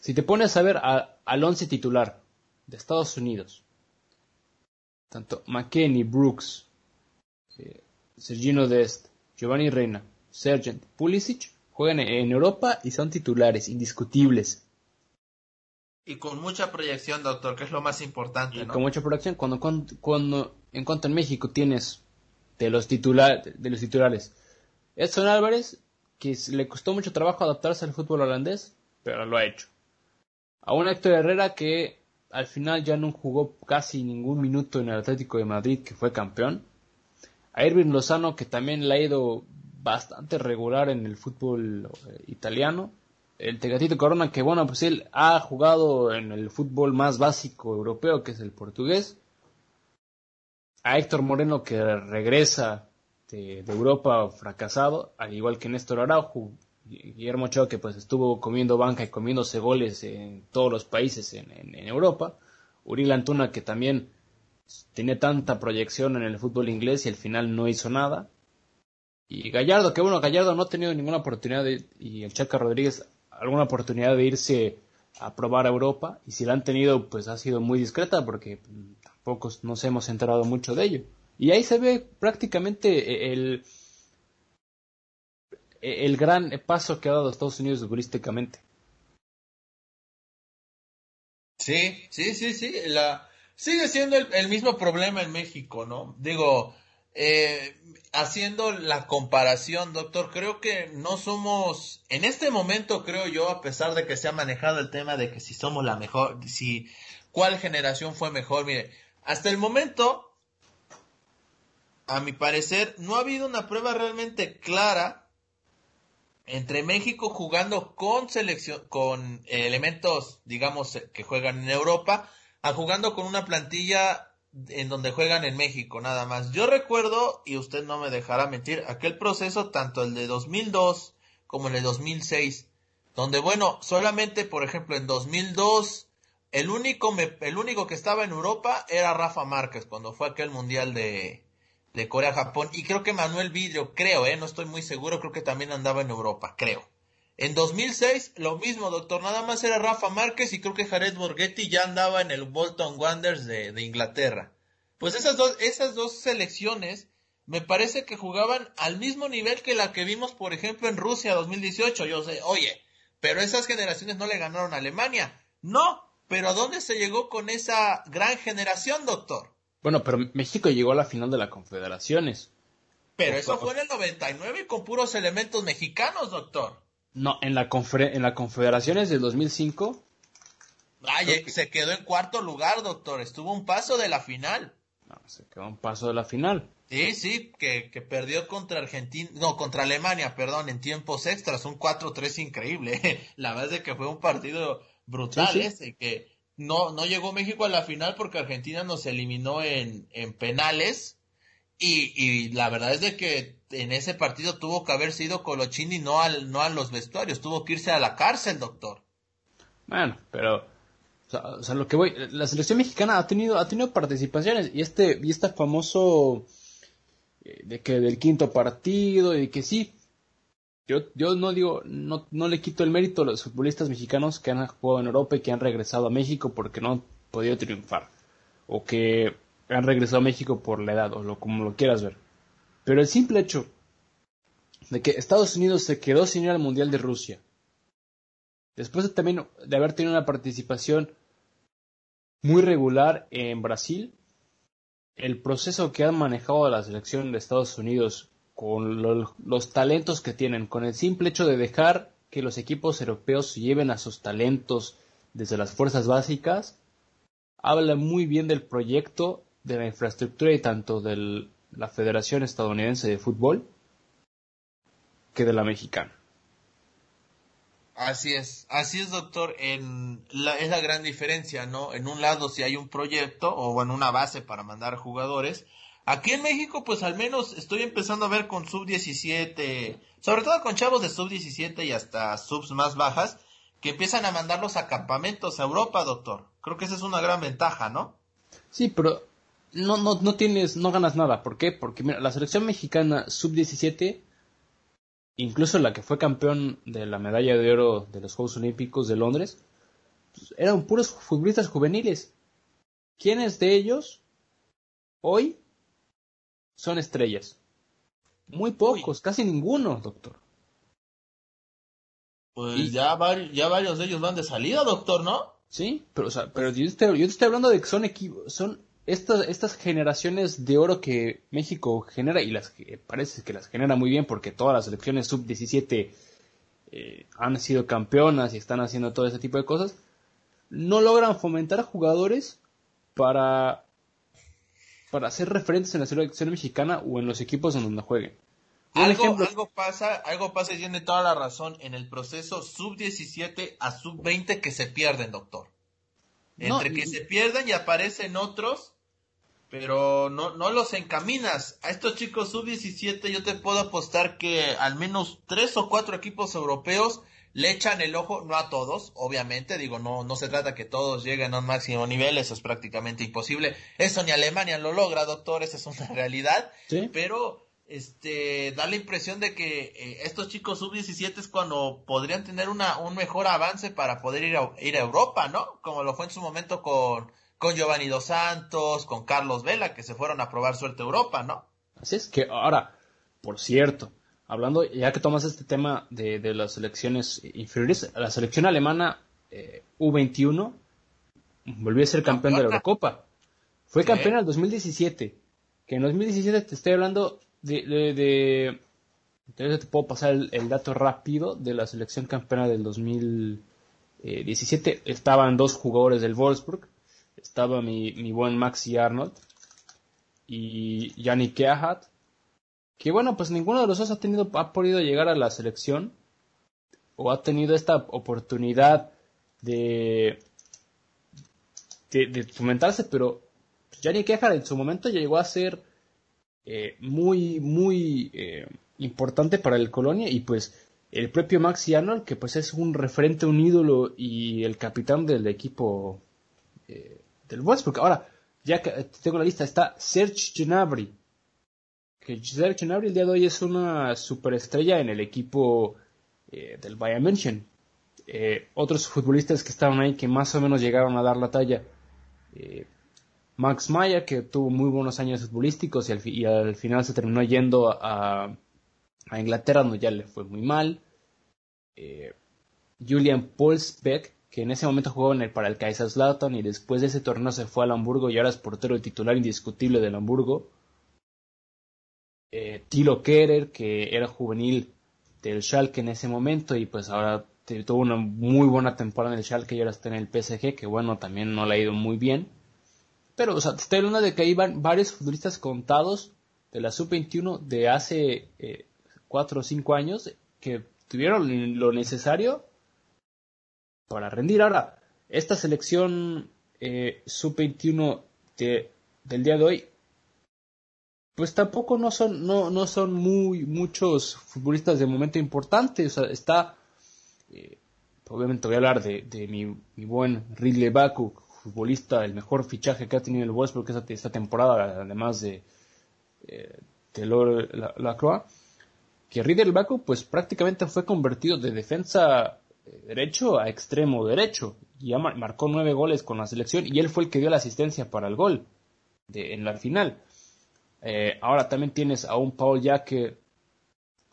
si te pones a ver al once titular de Estados Unidos, tanto McKenny, Brooks, eh, Sergino Dest, Giovanni Reina, Sergent, Pulisic, juegan en Europa y son titulares indiscutibles. Y con mucha proyección, doctor, que es lo más importante, Con mucha proyección. Cuando, cuando, en cuanto en México tienes de los, titular, de los titulares Edson Álvarez, que le costó mucho trabajo adaptarse al fútbol holandés, pero lo ha hecho. A un Héctor Herrera que al final ya no jugó casi ningún minuto en el Atlético de Madrid, que fue campeón. A Irving Lozano, que también le ha ido bastante regular en el fútbol eh, italiano el Tegatito Corona, que bueno, pues él ha jugado en el fútbol más básico europeo, que es el portugués. A Héctor Moreno, que regresa de, Europa fracasado, al igual que Néstor Araujo. Guillermo Ochoa, que pues estuvo comiendo banca y comiéndose goles en todos los países en, en Europa. Uriel Antuna, que también tenía tanta proyección en el fútbol inglés y al final no hizo nada. Y Gallardo, que bueno, Gallardo no ha tenido ninguna oportunidad y el Chaca Rodríguez alguna oportunidad de irse a probar a Europa y si la han tenido pues ha sido muy discreta porque tampoco nos hemos enterado mucho de ello. Y ahí se ve prácticamente el, el gran paso que ha dado Estados Unidos futbolísticamente. Sí, sí, sí, sí. La, sigue siendo el mismo problema en México, ¿no? Digo, eh, haciendo la comparación, doctor, creo que no somos, en este momento creo yo, a pesar de que se ha manejado el tema de que si somos la mejor, si cuál generación fue mejor, mire, hasta el momento, a mi parecer, no ha habido una prueba realmente clara entre México jugando con selección, con elementos, digamos, que juegan en Europa, a jugando con una plantilla en donde juegan en México, nada más. Yo recuerdo, y usted no me dejará mentir, aquel proceso, tanto el de 2002 como el de 2006, donde, bueno, solamente, por ejemplo, en 2002, el único, el único que estaba en Europa era Rafa Márquez cuando fue aquel mundial de, de Corea-Japón. Y creo que Manuel Vidrio, creo, eh, no estoy muy seguro, creo que también andaba en Europa, creo. En 2006, lo mismo, doctor, nada más era Rafa Márquez y creo que Jared Borghetti ya andaba en el Bolton Wanderers de, de Inglaterra. Pues esas dos, esas dos selecciones me parece que jugaban al mismo nivel que la que vimos, por ejemplo, en Rusia 2018. Yo sé, oye, pero esas generaciones no le ganaron a Alemania. No, pero ¿a dónde se llegó con esa gran generación, doctor? Bueno, pero México llegó a la final de las Confederaciones. Pero eso fue en el 99 con puros elementos mexicanos, doctor. No, en la, en la Confederaciones del 2005. Ay, se quedó en cuarto lugar, doctor. Estuvo un paso de la final. No, se quedó un paso de la final. Sí, sí, que, que perdió contra Argentina, no, contra Alemania, perdón, en tiempos extras, un 4-3 increíble. (laughs) la verdad es que fue un partido brutal ese, que no, no llegó México a la final porque Argentina nos eliminó en, en penales. Y, y la verdad es de que en ese partido tuvo que haber sido Colochini no al, no a los vestuarios, tuvo que irse a la cárcel, doctor. Bueno, pero o sea, lo que voy, la selección mexicana ha tenido, ha tenido participaciones y este, y este famoso eh, de que del quinto partido y que sí, yo, yo no digo, no, no le quito el mérito a los futbolistas mexicanos que han jugado en Europa y que han regresado a México porque no han podido triunfar. O que han regresado a México por la edad, o lo, como lo quieras ver. Pero el simple hecho de que Estados Unidos se quedó sin ir al Mundial de Rusia, después de también de haber tenido una participación muy regular en Brasil, el proceso que han manejado la selección de Estados Unidos con los talentos que tienen, con el simple hecho de dejar que los equipos europeos lleven a sus talentos desde las fuerzas básicas, habla muy bien del proyecto, de la infraestructura y tanto de la Federación Estadounidense de Fútbol que de la mexicana. Así es, así es, doctor. En la, es la gran diferencia, ¿no? En un lado, si hay un proyecto o bueno, una base para mandar jugadores, Aquí en México, pues al menos estoy empezando a ver con sub 17, sobre todo con chavos de sub 17 y hasta subs más bajas, que empiezan a mandarlos a campamentos a Europa, doctor. Creo que esa es una gran ventaja, ¿no? Sí, pero no, no, no tienes, no ganas nada. ¿Por qué? Porque mira, la selección mexicana sub 17, incluso la que fue campeón de la medalla de oro de los Juegos Olímpicos de Londres, pues, eran puros futbolistas juveniles. ¿Quiénes de ellos hoy son estrellas. Muy pocos, casi ninguno, doctor. Pues ya, ya varios de ellos van de salida, doctor, ¿no? Sí, pero, o sea, pero yo, te, yo te estoy hablando de que son equipos, son estas, estas generaciones de oro que México genera y las que parece que las genera muy bien porque todas las selecciones sub-17 eh, han sido campeonas y están haciendo todo ese tipo de cosas, no logran fomentar jugadores para para ser referentes en la selección mexicana o en los equipos en donde jueguen. algo, algo pasa, algo pasa y tiene toda la razón en el proceso sub-17 a sub-20 que se pierden, doctor. Entre que se pierden y aparecen otros, pero no, no los encaminas. A estos chicos sub-17 yo te puedo apostar que al menos tres o cuatro equipos europeos le echan el ojo, no a todos, obviamente, digo, no, no se trata que todos lleguen a un máximo nivel, eso es prácticamente imposible. Eso ni Alemania lo logra, doctor, esa es una realidad. Pero, este, da la impresión de que eh, estos chicos sub-17 es cuando podrían tener una, un mejor avance para poder ir a, ir a Europa, ¿no? Como lo fue en su momento con, con Giovanni Dos Santos, con Carlos Vela, que se fueron a probar suerte a Europa, ¿no? Así es que ahora, por cierto, hablando, ya que tomas este tema de, de las selecciones inferiores, la selección alemana eh, U21 volvió a ser campeón de la Eurocopa. Fue campeón en el 2017. Que en 2017 te estoy hablando de... de, entonces te puedo pasar el, dato rápido de la selección campeona del 2017. Estaban dos jugadores del Wolfsburg. Estaba mi, mi buen Maxi Arnold y Yannick Keahat que bueno, pues ninguno de los dos ha tenido, ha podido llegar a la selección o ha tenido esta oportunidad de, de, fomentarse, pero Gianni Kejar en su momento llegó a ser eh, muy, muy eh, importante para el Colonia y pues el propio Maxi Arnold, que pues es un referente, un ídolo y el capitán del equipo eh, del Westbrook. Ahora, ya que tengo la lista, está Serge Gnabry. Que Serge Gnabry el día de hoy es una superestrella en el equipo eh, del Bayern München. Eh, otros futbolistas que estaban ahí que más o menos llegaron a dar la talla. Max Maya, que tuvo muy buenos años futbolísticos y al, final se terminó yendo a, a, Inglaterra, donde ya le fue muy mal. Julian Polsbeck, que en ese momento jugaba en el, para el Kaiserslautern y después de ese torneo se fue al Hamburgo y ahora es portero titular indiscutible del Hamburgo. Eh, Tilo Kerer, que era juvenil del Schalke en ese momento y pues ahora tuvo una muy buena temporada en el Schalke y ahora está en el PSG, que bueno, también no le ha ido muy bien. Pero, o sea, estoy hablando de que hay varios futbolistas contados de la sub-21 de hace 4 eh, o 5 años que tuvieron lo necesario para rendir. Ahora, esta selección eh, sub-21 del día de hoy, pues tampoco no son, no, no son muy muchos futbolistas de momento importantes. O sea, está, eh, obviamente voy a hablar de, mi, buen Ridley Baku, futbolista, el mejor fichaje que ha tenido el Westbrook esta, esta temporada, además de, eh, de la, que Ridley Baku pues prácticamente fue convertido de defensa derecho a extremo derecho. Ya marcó nueve goles con la selección y él fue el que dio la asistencia para el gol de, en la final. Eh, ahora también tienes a un Paul Jaque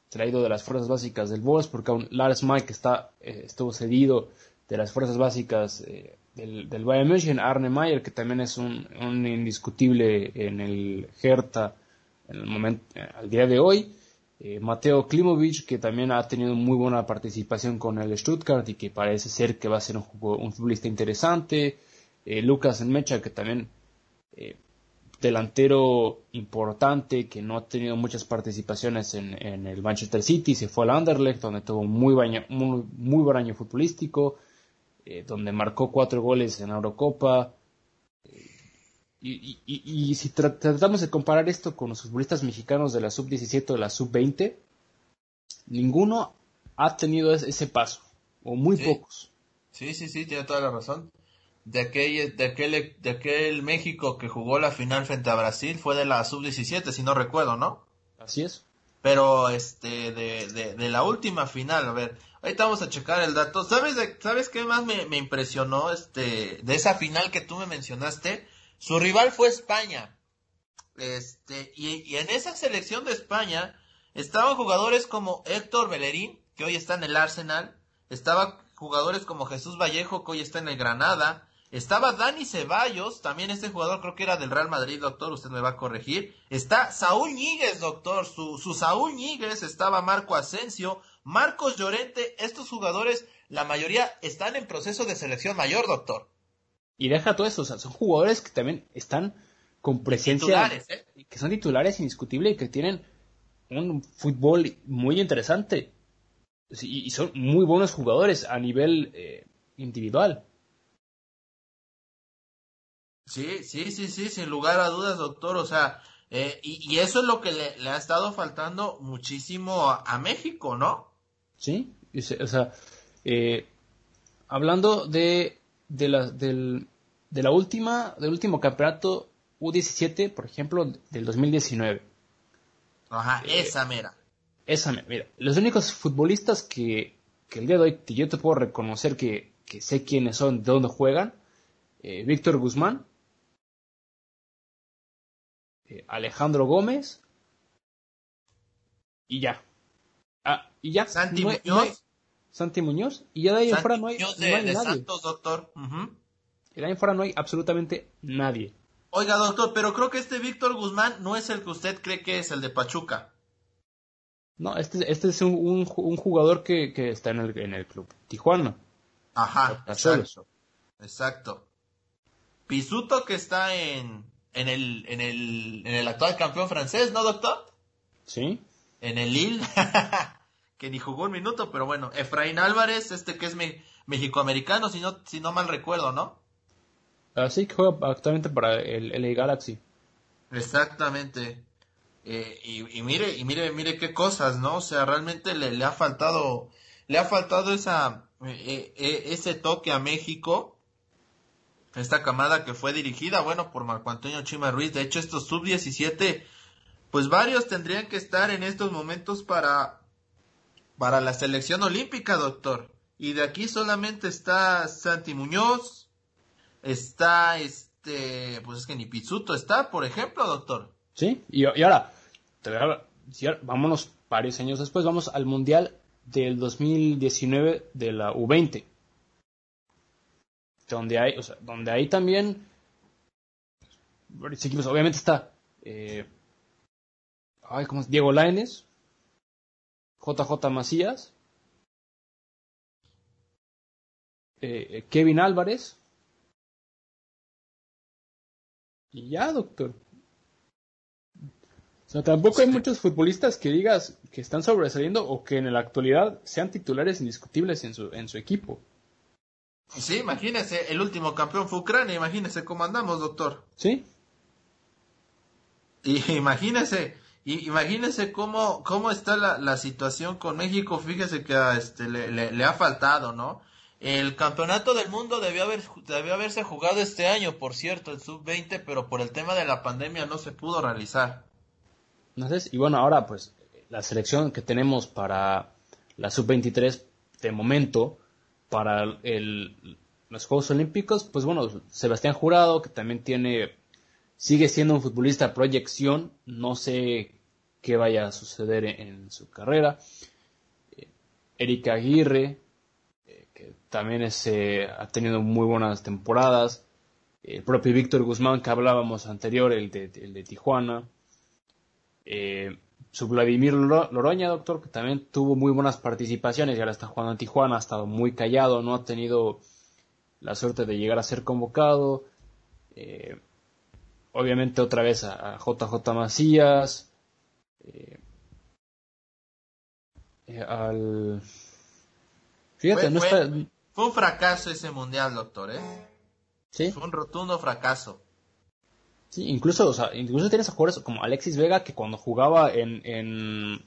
traído de las fuerzas básicas del Wolves, porque un Lars Mike está, eh, estuvo cedido de las fuerzas básicas eh, del, del, Bayern München, Arne Mayer, que también es un, indiscutible en el Hertha en el momento, al día de hoy. Eh, Mateo Klimovic, que también ha tenido muy buena participación con el Stuttgart y que parece ser que va a ser un, futbolista interesante. Eh, Lucas Mecha, que también eh, delantero importante, que no ha tenido muchas participaciones en, el Manchester City, se fue al Anderlecht, donde tuvo muy, muy, muy buen año futbolístico, donde marcó cuatro goles en la Eurocopa. Y, si tratamos de comparar esto con los futbolistas mexicanos de la sub-17 o de la sub-20, ninguno ha tenido ese paso, o muy pocos. Sí, sí, sí, tiene toda la razón. De aquel, de, aquel, de aquel México que jugó la final frente a Brasil fue de la sub-17, si no recuerdo, ¿no? Así es. Pero este, de, de, la última final, a ver, ahorita vamos a checar el dato. ¿Sabes, de, ¿sabes qué más me, me impresionó este, de esa final que tú me mencionaste? Su rival fue España. Este, y, en esa selección de España estaban jugadores como Héctor Bellerín, que hoy está en el Arsenal, estaba jugadores como Jesús Vallejo, que hoy está en el Granada, estaba Dani Ceballos, también este jugador creo que era del Real Madrid, doctor, usted me va a corregir. Está Saúl Ñíguez, doctor, su, su Saúl Ñíguez, estaba Marco Asensio, Marcos Llorente, estos jugadores, la mayoría están en proceso de selección mayor, doctor. Y deja todo eso, o sea, son jugadores que también están con presencia, ¿eh? que son titulares indiscutibles y que tienen un fútbol muy interesante. Y, son muy buenos jugadores a nivel eh, individual. Sí, sí, sí, sí, sin lugar a dudas, doctor. O sea, eh, y, eso es lo que le, ha estado faltando muchísimo a, México, ¿no? Sí, o sea, hablando de, de la, del, de la última, del último campeonato U17, por ejemplo, del 2019. Ajá, eh, esa mera. Esa mera. Mira, los únicos futbolistas que, que el día de hoy yo te puedo reconocer que, que sé quiénes son, de dónde juegan, eh, Víctor Guzmán, eh, Alejandro Gómez, y ya. Ah, y ya. Santi Muñoz. Santi Muñoz, y ya de ahí afuera no hay, Muñoz de, de Santos, doctor. El año fuera no hay absolutamente nadie. Oiga, doctor, pero creo que este Víctor Guzmán no es el que usted cree que es el de Pachuca. No, este, este es un, jugador que, está en el, en el club Tijuana. Ajá, exacto. Exacto. Pisuto que está en, en, el, en, el, en el actual campeón francés, ¿no, doctor? Sí. En el Lille, (laughs) que ni jugó un minuto, pero bueno. Efraín Álvarez, este que es mexicoamericano, si no, si no mal recuerdo, ¿no? Así que juega actualmente para el LA Galaxy. Exactamente. Eh, y, mire, y mire, mire qué cosas, ¿no? O sea, realmente le, le ha faltado, le ha faltado esa, eh, eh, ese toque a México. esta camada que fue dirigida, bueno, por Marco Antonio Chima Ruiz. De hecho, estos sub-17, pues varios tendrían que estar en estos momentos para, para la selección olímpica, doctor. Y de aquí solamente está Santi Muñoz, está este, pues es que ni Pizzuto está, por ejemplo, doctor. Sí, y, y ahora, vámonos varios años después, vamos al Mundial del 2019 de la U20 donde hay, o sea, donde hay también, obviamente está, eh, ay, ¿cómo es? Diego Laines, JJ Macías, eh, Kevin Álvarez, y ya, doctor. O sea, tampoco hay muchos futbolistas que digas que están sobresaliendo o que en la actualidad sean titulares indiscutibles en su, en su equipo. Sí, imagínese, el último campeón fue Ucrania, imagínese cómo andamos, doctor. Sí. Y imagínese, y imagínese cómo, cómo está la, la situación con México, fíjese que este, le, le, ha faltado, ¿no? El campeonato del mundo debió, haber, debió haberse jugado este año, por cierto, el sub-20, pero por el tema de la pandemia no se pudo realizar. Entonces, y bueno, ahora pues la selección que tenemos para la sub-23 de momento para el, los Juegos Olímpicos, pues bueno, Sebastián Jurado, que también tiene, sigue siendo un futbolista proyección, no sé qué vaya a suceder en, su carrera. Eh, Erika Aguirre, eh, que también eh, ha tenido muy buenas temporadas. El propio Víctor Guzmán, que hablábamos anterior, el de, el de Tijuana. Eh, su Vladimir Loroña, doctor, que también tuvo muy buenas participaciones y ahora está jugando en Tijuana, ha estado muy callado, no ha tenido la suerte de llegar a ser convocado. Eh, obviamente otra vez a, JJ Macías. Eh, eh, al... Fíjate, no está... fue un fracaso ese mundial, doctor, ¿eh? Sí. Fue un rotundo fracaso. Sí, incluso, o sea, incluso tienes a jugadores como Alexis Vega que cuando jugaba en, en,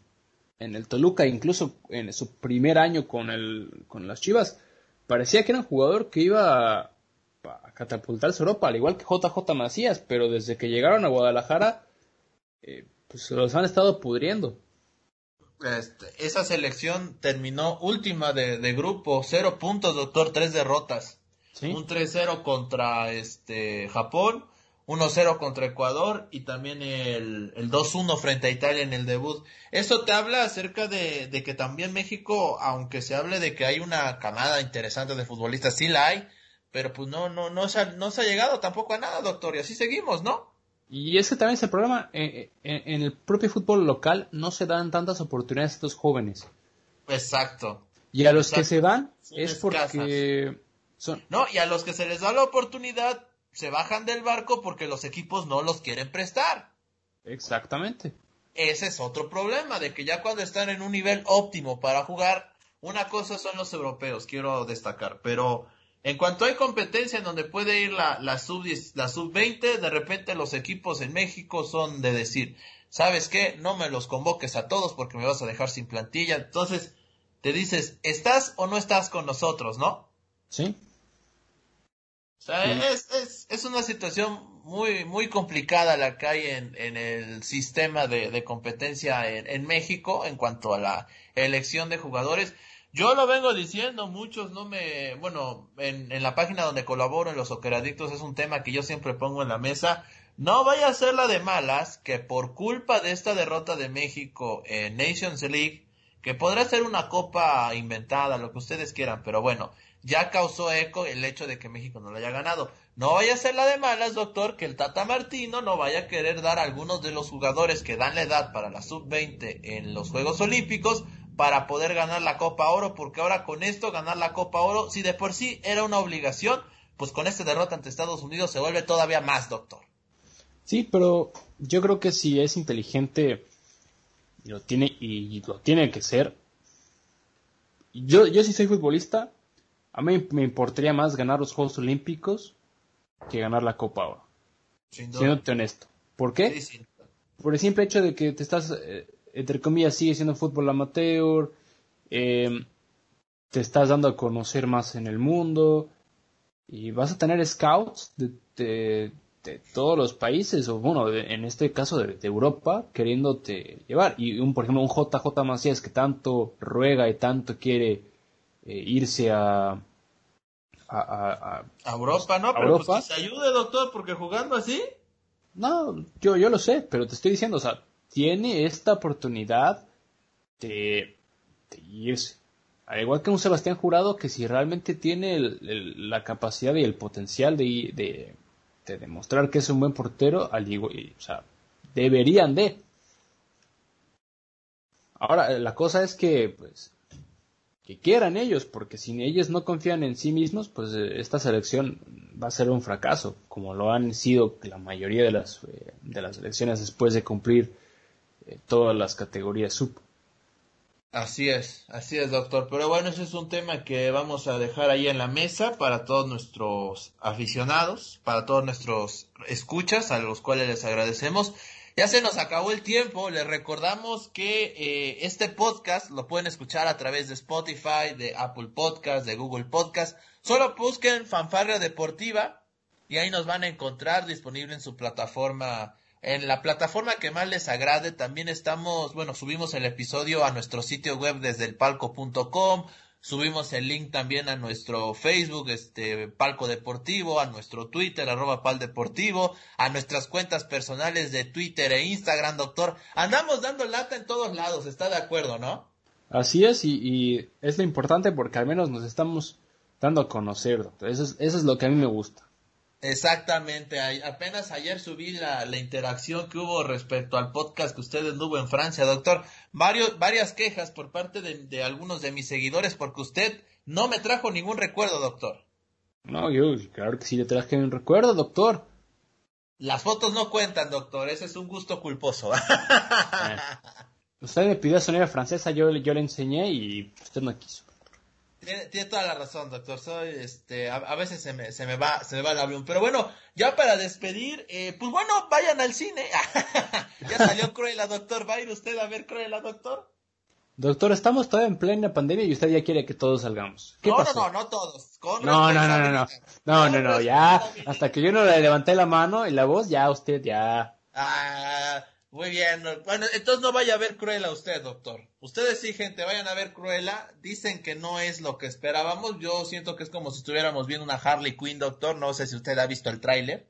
en, el Toluca, incluso en su primer año con, el, con las Chivas, parecía que era un jugador que iba a, catapultarse a Europa, al igual que JJ Macías, pero desde que llegaron a Guadalajara, eh, pues los han estado pudriendo. Este, esa selección terminó última de, de, grupo, cero puntos, doctor, tres derrotas. Un 3-0 contra este Japón 1-0 contra Ecuador y también el, el 2-1 frente a Italia en el debut. Eso te habla acerca de, de, que también México, aunque se hable de que hay una camada interesante de futbolistas, sí la hay, pero pues no, no, no, se ha, no se ha llegado tampoco a nada, doctor, y así seguimos, ¿no? Y ese también es el problema, eh, eh, en, el propio fútbol local no se dan tantas oportunidades a estos jóvenes. Exacto. Y a los que se dan es porque son... No, y a los que se les da la oportunidad se bajan del barco porque los equipos no los quieren prestar. Exactamente. Ese es otro problema, de que ya cuando están en un nivel óptimo para jugar, una cosa son los europeos, quiero destacar, pero en cuanto hay competencia en donde puede ir la, la sub la sub 20, de repente los equipos en México son de decir, ¿sabes qué? No me los convoques a todos porque me vas a dejar sin plantilla. Entonces, te dices, ¿estás o no estás con nosotros, no? Sí. O sea, es, es, es, una situación muy, muy complicada la que hay en, en el sistema de, de competencia en, en, México en cuanto a la elección de jugadores. Yo lo vengo diciendo, muchos no me, bueno, en, en la página donde colaboro en los Oqueradictos es un tema que yo siempre pongo en la mesa. No vaya a ser la de malas que por culpa de esta derrota de México en Nations League, que podrá ser una copa inventada, lo que ustedes quieran, pero bueno, ya causó eco el hecho de que México no lo haya ganado. No vaya a ser la de malas, doctor, que el Tata Martino no vaya a querer dar a algunos de los jugadores que dan la edad para la sub-20 en los Juegos Olímpicos para poder ganar la Copa Oro, porque ahora con esto ganar la Copa Oro, si de por sí era una obligación, pues con esta derrota ante Estados Unidos se vuelve todavía más, doctor. Sí, pero yo creo que si es inteligente lo tiene y lo tiene que ser. Yo, yo si soy futbolista, a mí me importaría más ganar los Juegos Olímpicos que ganar la Copa Oro. Siéndote honesto. ¿Por qué? Por el simple hecho de que te estás, eh, entre comillas, sigue siendo fútbol amateur, eh, te estás dando a conocer más en el mundo, y vas a tener scouts de, de, todos los países, o bueno, en este caso de, Europa, queriéndote llevar. Y un, por ejemplo, un JJ Macías que tanto ruega y tanto quiere eh, irse a, a, Europa, ¿no? Pero pues Europa. Pues que se ayude, doctor, porque jugando así. No, yo, yo lo sé, pero te estoy diciendo, o sea, tiene esta oportunidad de, irse. Al igual que un Sebastián Jurado que si realmente tiene la capacidad y el potencial de, de, de, demostrar que es un buen portero, al o sea, deberían de. Ahora, la cosa es que, pues, que quieran ellos, porque si ellos no confían en sí mismos, pues eh, esta selección va a ser un fracaso, como lo han sido la mayoría de las, eh, de las selecciones después de cumplir eh, todas las categorías sub. Así es, así es, doctor. Pero bueno, ese es un tema que vamos a dejar ahí en la mesa para todos nuestros aficionados, para todos nuestros escuchas, a los cuales les agradecemos. Ya se nos acabó el tiempo. Les recordamos que eh, este podcast lo pueden escuchar a través de Spotify, de Apple Podcast, de Google Podcast. Solo busquen Fanfarria Deportiva y ahí nos van a encontrar disponible en su plataforma. En la plataforma que más les agrade, también estamos, bueno, subimos el episodio a nuestro sitio web desde el palco.com, Subimos el link también a nuestro Facebook, este Palco Deportivo, a nuestro Twitter, arroba Pal Deportivo, a nuestras cuentas personales de Twitter e Instagram, doctor. Andamos dando lata en todos lados, ¿está de acuerdo, no? Así es, y, es lo importante porque al menos nos estamos dando a conocer, doctor. Eso es, eso es lo que a mí me gusta. Exactamente, apenas ayer subí la, interacción que hubo respecto al podcast que usted anduvo en Francia, doctor. Varios, varias quejas por parte de, algunos de mis seguidores porque usted no me trajo ningún recuerdo, doctor. No, yo claro que sí le traje un recuerdo, doctor. Las fotos no cuentan, doctor, ese es un gusto culposo. (laughs) Eh, usted me pidió sonera francesa, yo, yo le enseñé y usted no quiso. Tiene, toda la razón, doctor. Soy, este, a, veces se me, se me va, se me va el avión. Pero bueno, ya para despedir, eh, pues bueno, vayan al cine. (laughs) ya salió Cruella, doctor. ¿Va a ir usted a ver Cruella, doctor? Doctor, estamos todavía en plena pandemia y usted ya quiere que todos salgamos. ¿Qué no, no, no, no todos. no, no, no, no, no, no, no, no, ya, hasta que yo no le levanté la mano y la voz, ya usted ya. Ah, muy bien. Bueno, entonces no vaya a ver Cruella usted, doctor. Ustedes sí, gente, vayan a ver Cruella. Dicen que no es lo que esperábamos. Yo siento que es como si estuviéramos viendo una Harley Quinn, doctor. No sé si usted ha visto el tráiler.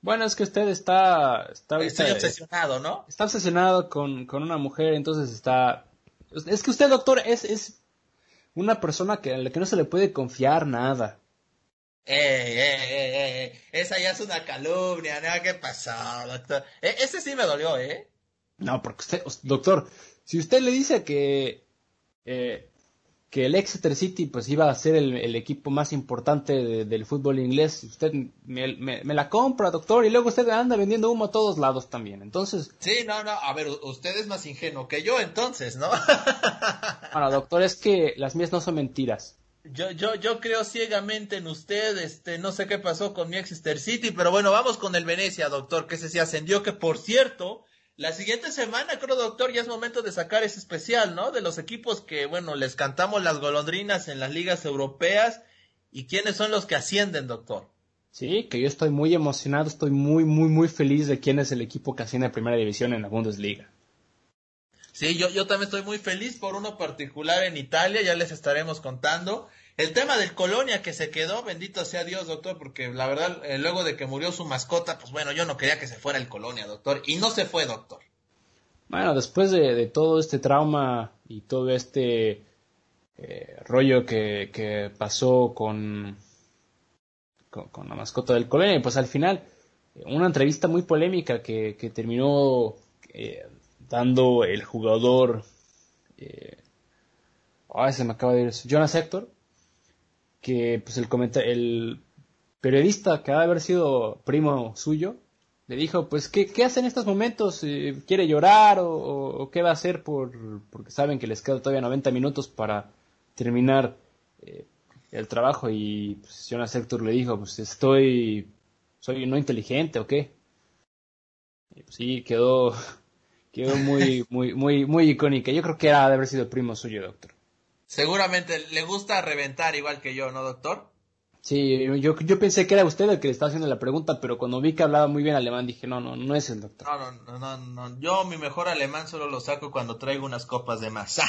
Bueno, es que usted está... está Estoy obsesionado, ¿no? Está obsesionado con, con, una mujer, entonces está... Es que usted, doctor, es, es una persona que, a la que no se le puede confiar nada. Eh, eh, eh, eh, esa ya es una calumnia, ¿no? ¿Qué pasó, doctor? Eh, ese sí me dolió, ¿eh? No, porque usted, doctor, si usted le dice que, eh, que el Exeter City pues iba a ser el, equipo más importante del fútbol inglés, usted me, me, la compra, doctor, y luego usted anda vendiendo humo a todos lados también, entonces... Sí, no, no, a ver, usted es más ingenuo que yo entonces, ¿no? (laughs) bueno, doctor, es que las mías no son mentiras. Yo, yo, yo creo ciegamente en usted, este, no sé qué pasó con mi Exeter City, pero bueno, vamos con el Venecia, doctor, que ese sí ascendió, que por cierto, la siguiente semana, creo, doctor, ya es momento de sacar ese especial, ¿no? De los equipos que, bueno, les cantamos las golondrinas en las ligas europeas y quiénes son los que ascienden, doctor. Sí, que yo estoy muy emocionado, estoy muy, muy, muy feliz de quién es el equipo que asciende a primera división en la Bundesliga. Sí, yo, yo también estoy muy feliz por uno particular en Italia, ya les estaremos contando. El tema del Colonia que se quedó, bendito sea Dios, doctor, porque la verdad, eh, luego de que murió su mascota, pues bueno, yo no quería que se fuera el Colonia, doctor, y no se fue, doctor. Bueno, después de, todo este trauma y todo este eh, rollo que, que pasó con, con, la mascota del Colonia, pues al final, una entrevista muy polémica que, que terminó eh, dando el jugador, eh, se me acaba de ir, Jonas Hector, que pues el, el periodista que ha de haber sido primo suyo, le dijo, pues, ¿qué, qué hace en estos momentos? Eh, ¿Quiere llorar o, qué va a hacer? Por, porque saben que les queda todavía 90 minutos para terminar eh, el trabajo y pues, Jonas Hector le dijo, pues estoy, soy no inteligente o qué. Y, pues, sí, quedó, quedó muy, muy, muy, muy icónica. Yo creo que era de haber sido primo suyo, doctor. Seguramente le gusta reventar igual que yo, ¿no, doctor? Sí, yo, yo pensé que era usted el que le estaba haciendo la pregunta, pero cuando vi que hablaba muy bien alemán dije, no, no, no es el doctor. No, no, no, no, yo mi mejor alemán solo lo saco cuando traigo unas copas de más.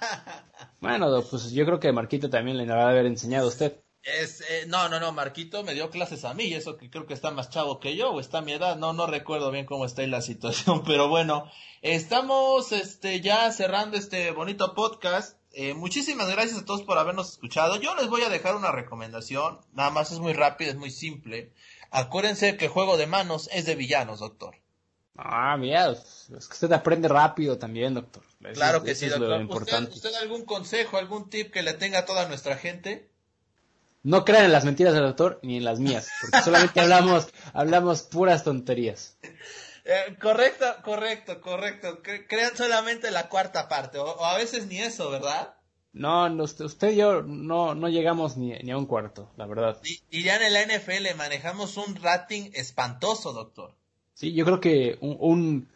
(laughs) bueno, pues yo creo que Marquito también le va a haber enseñado a usted. Es, eh, no, no, no, Marquito me dio clases a mí, eso que creo que está más chavo que yo, o está a mi edad, no, no recuerdo bien cómo está ahí la (laughs) situación, pero bueno, estamos, este, ya cerrando este bonito podcast, eh, muchísimas gracias a todos por habernos escuchado. Yo les voy a dejar una recomendación. Nada más es muy rápido, es muy simple. Acuérdense que juego de manos es de villanos, doctor. Ah, mira, es que usted aprende rápido también, doctor. claro que sí, doctor. importante. ¿Usted, algún consejo, algún tip que le tenga a toda nuestra gente? No crean en las mentiras del doctor ni en las mías, porque solamente hablamos, hablamos puras tonterías. Eh, correcto, correcto, correcto. crean solamente la cuarta parte, o, a veces ni eso, ¿verdad? No, usted, y yo no, no llegamos ni, a un cuarto, la verdad. Y, ya en el NFL manejamos un rating espantoso, doctor. Sí, yo creo que un,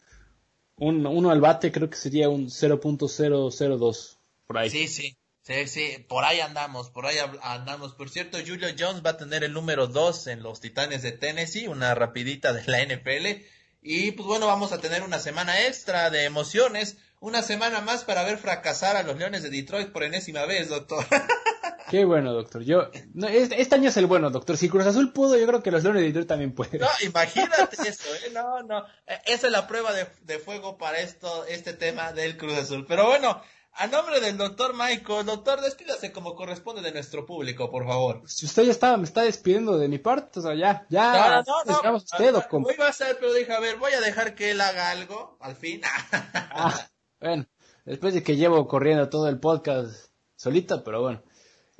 un, uno al bate creo que sería un 0.002, por ahí. Sí, sí. Sí, sí, por ahí andamos, por ahí andamos. Por cierto, Julio Jones va a tener el número 2 en los Titanes de Tennessee, una rapidita de la NFL. Y pues bueno, vamos a tener una semana extra de emociones, una semana más para ver fracasar a los Leones de Detroit por enésima vez, doctor. (laughs) Qué bueno, doctor. Yo, no, este, año es el bueno, doctor. Si Cruz Azul pudo, yo creo que los Leones de Detroit también pueden. No, imagínate (laughs) eso, ¿eh? No, no. E, esa es la prueba de, de fuego para esto, este tema del Cruz Azul. Pero bueno, a nombre del doctor Michael, doctor, despídase como corresponde de nuestro público, por favor. Si usted ya estaba, me está despidiendo de mi parte, o sea, ya, ya. No, no, no. usted, Muy va a ser, pero dije, a ver, voy a dejar que él haga algo, al fin. (laughs) ah, bueno, después de que llevo corriendo todo el podcast solita, pero bueno.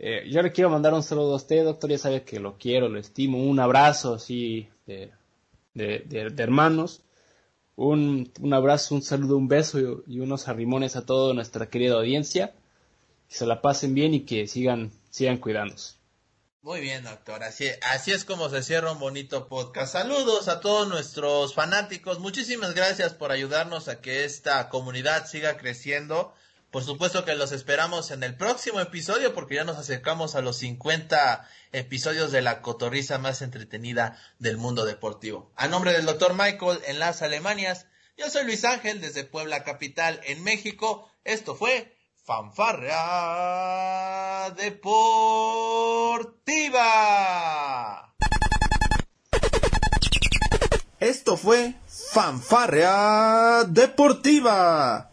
Eh, yo le quiero mandar un saludo a usted, doctor, ya sabe que lo quiero, lo estimo, un abrazo así de, de, de hermanos un, un abrazo, un saludo, un beso y, unos arrimones a toda nuestra querida audiencia. Que se la pasen bien y que sigan, sigan cuidándose. Muy bien, doctor. Así, así es como se cierra un bonito podcast. Saludos a todos nuestros fanáticos. Muchísimas gracias por ayudarnos a que esta comunidad siga creciendo. Por supuesto que los esperamos en el próximo episodio porque ya nos acercamos a los 50 episodios de la cotorriza más entretenida del mundo deportivo. A nombre del doctor Michael en las Alemanias, yo soy Luis Ángel desde Puebla Capital en México. Esto fue Fanfarrea Deportiva. Esto fue Fanfarrea Deportiva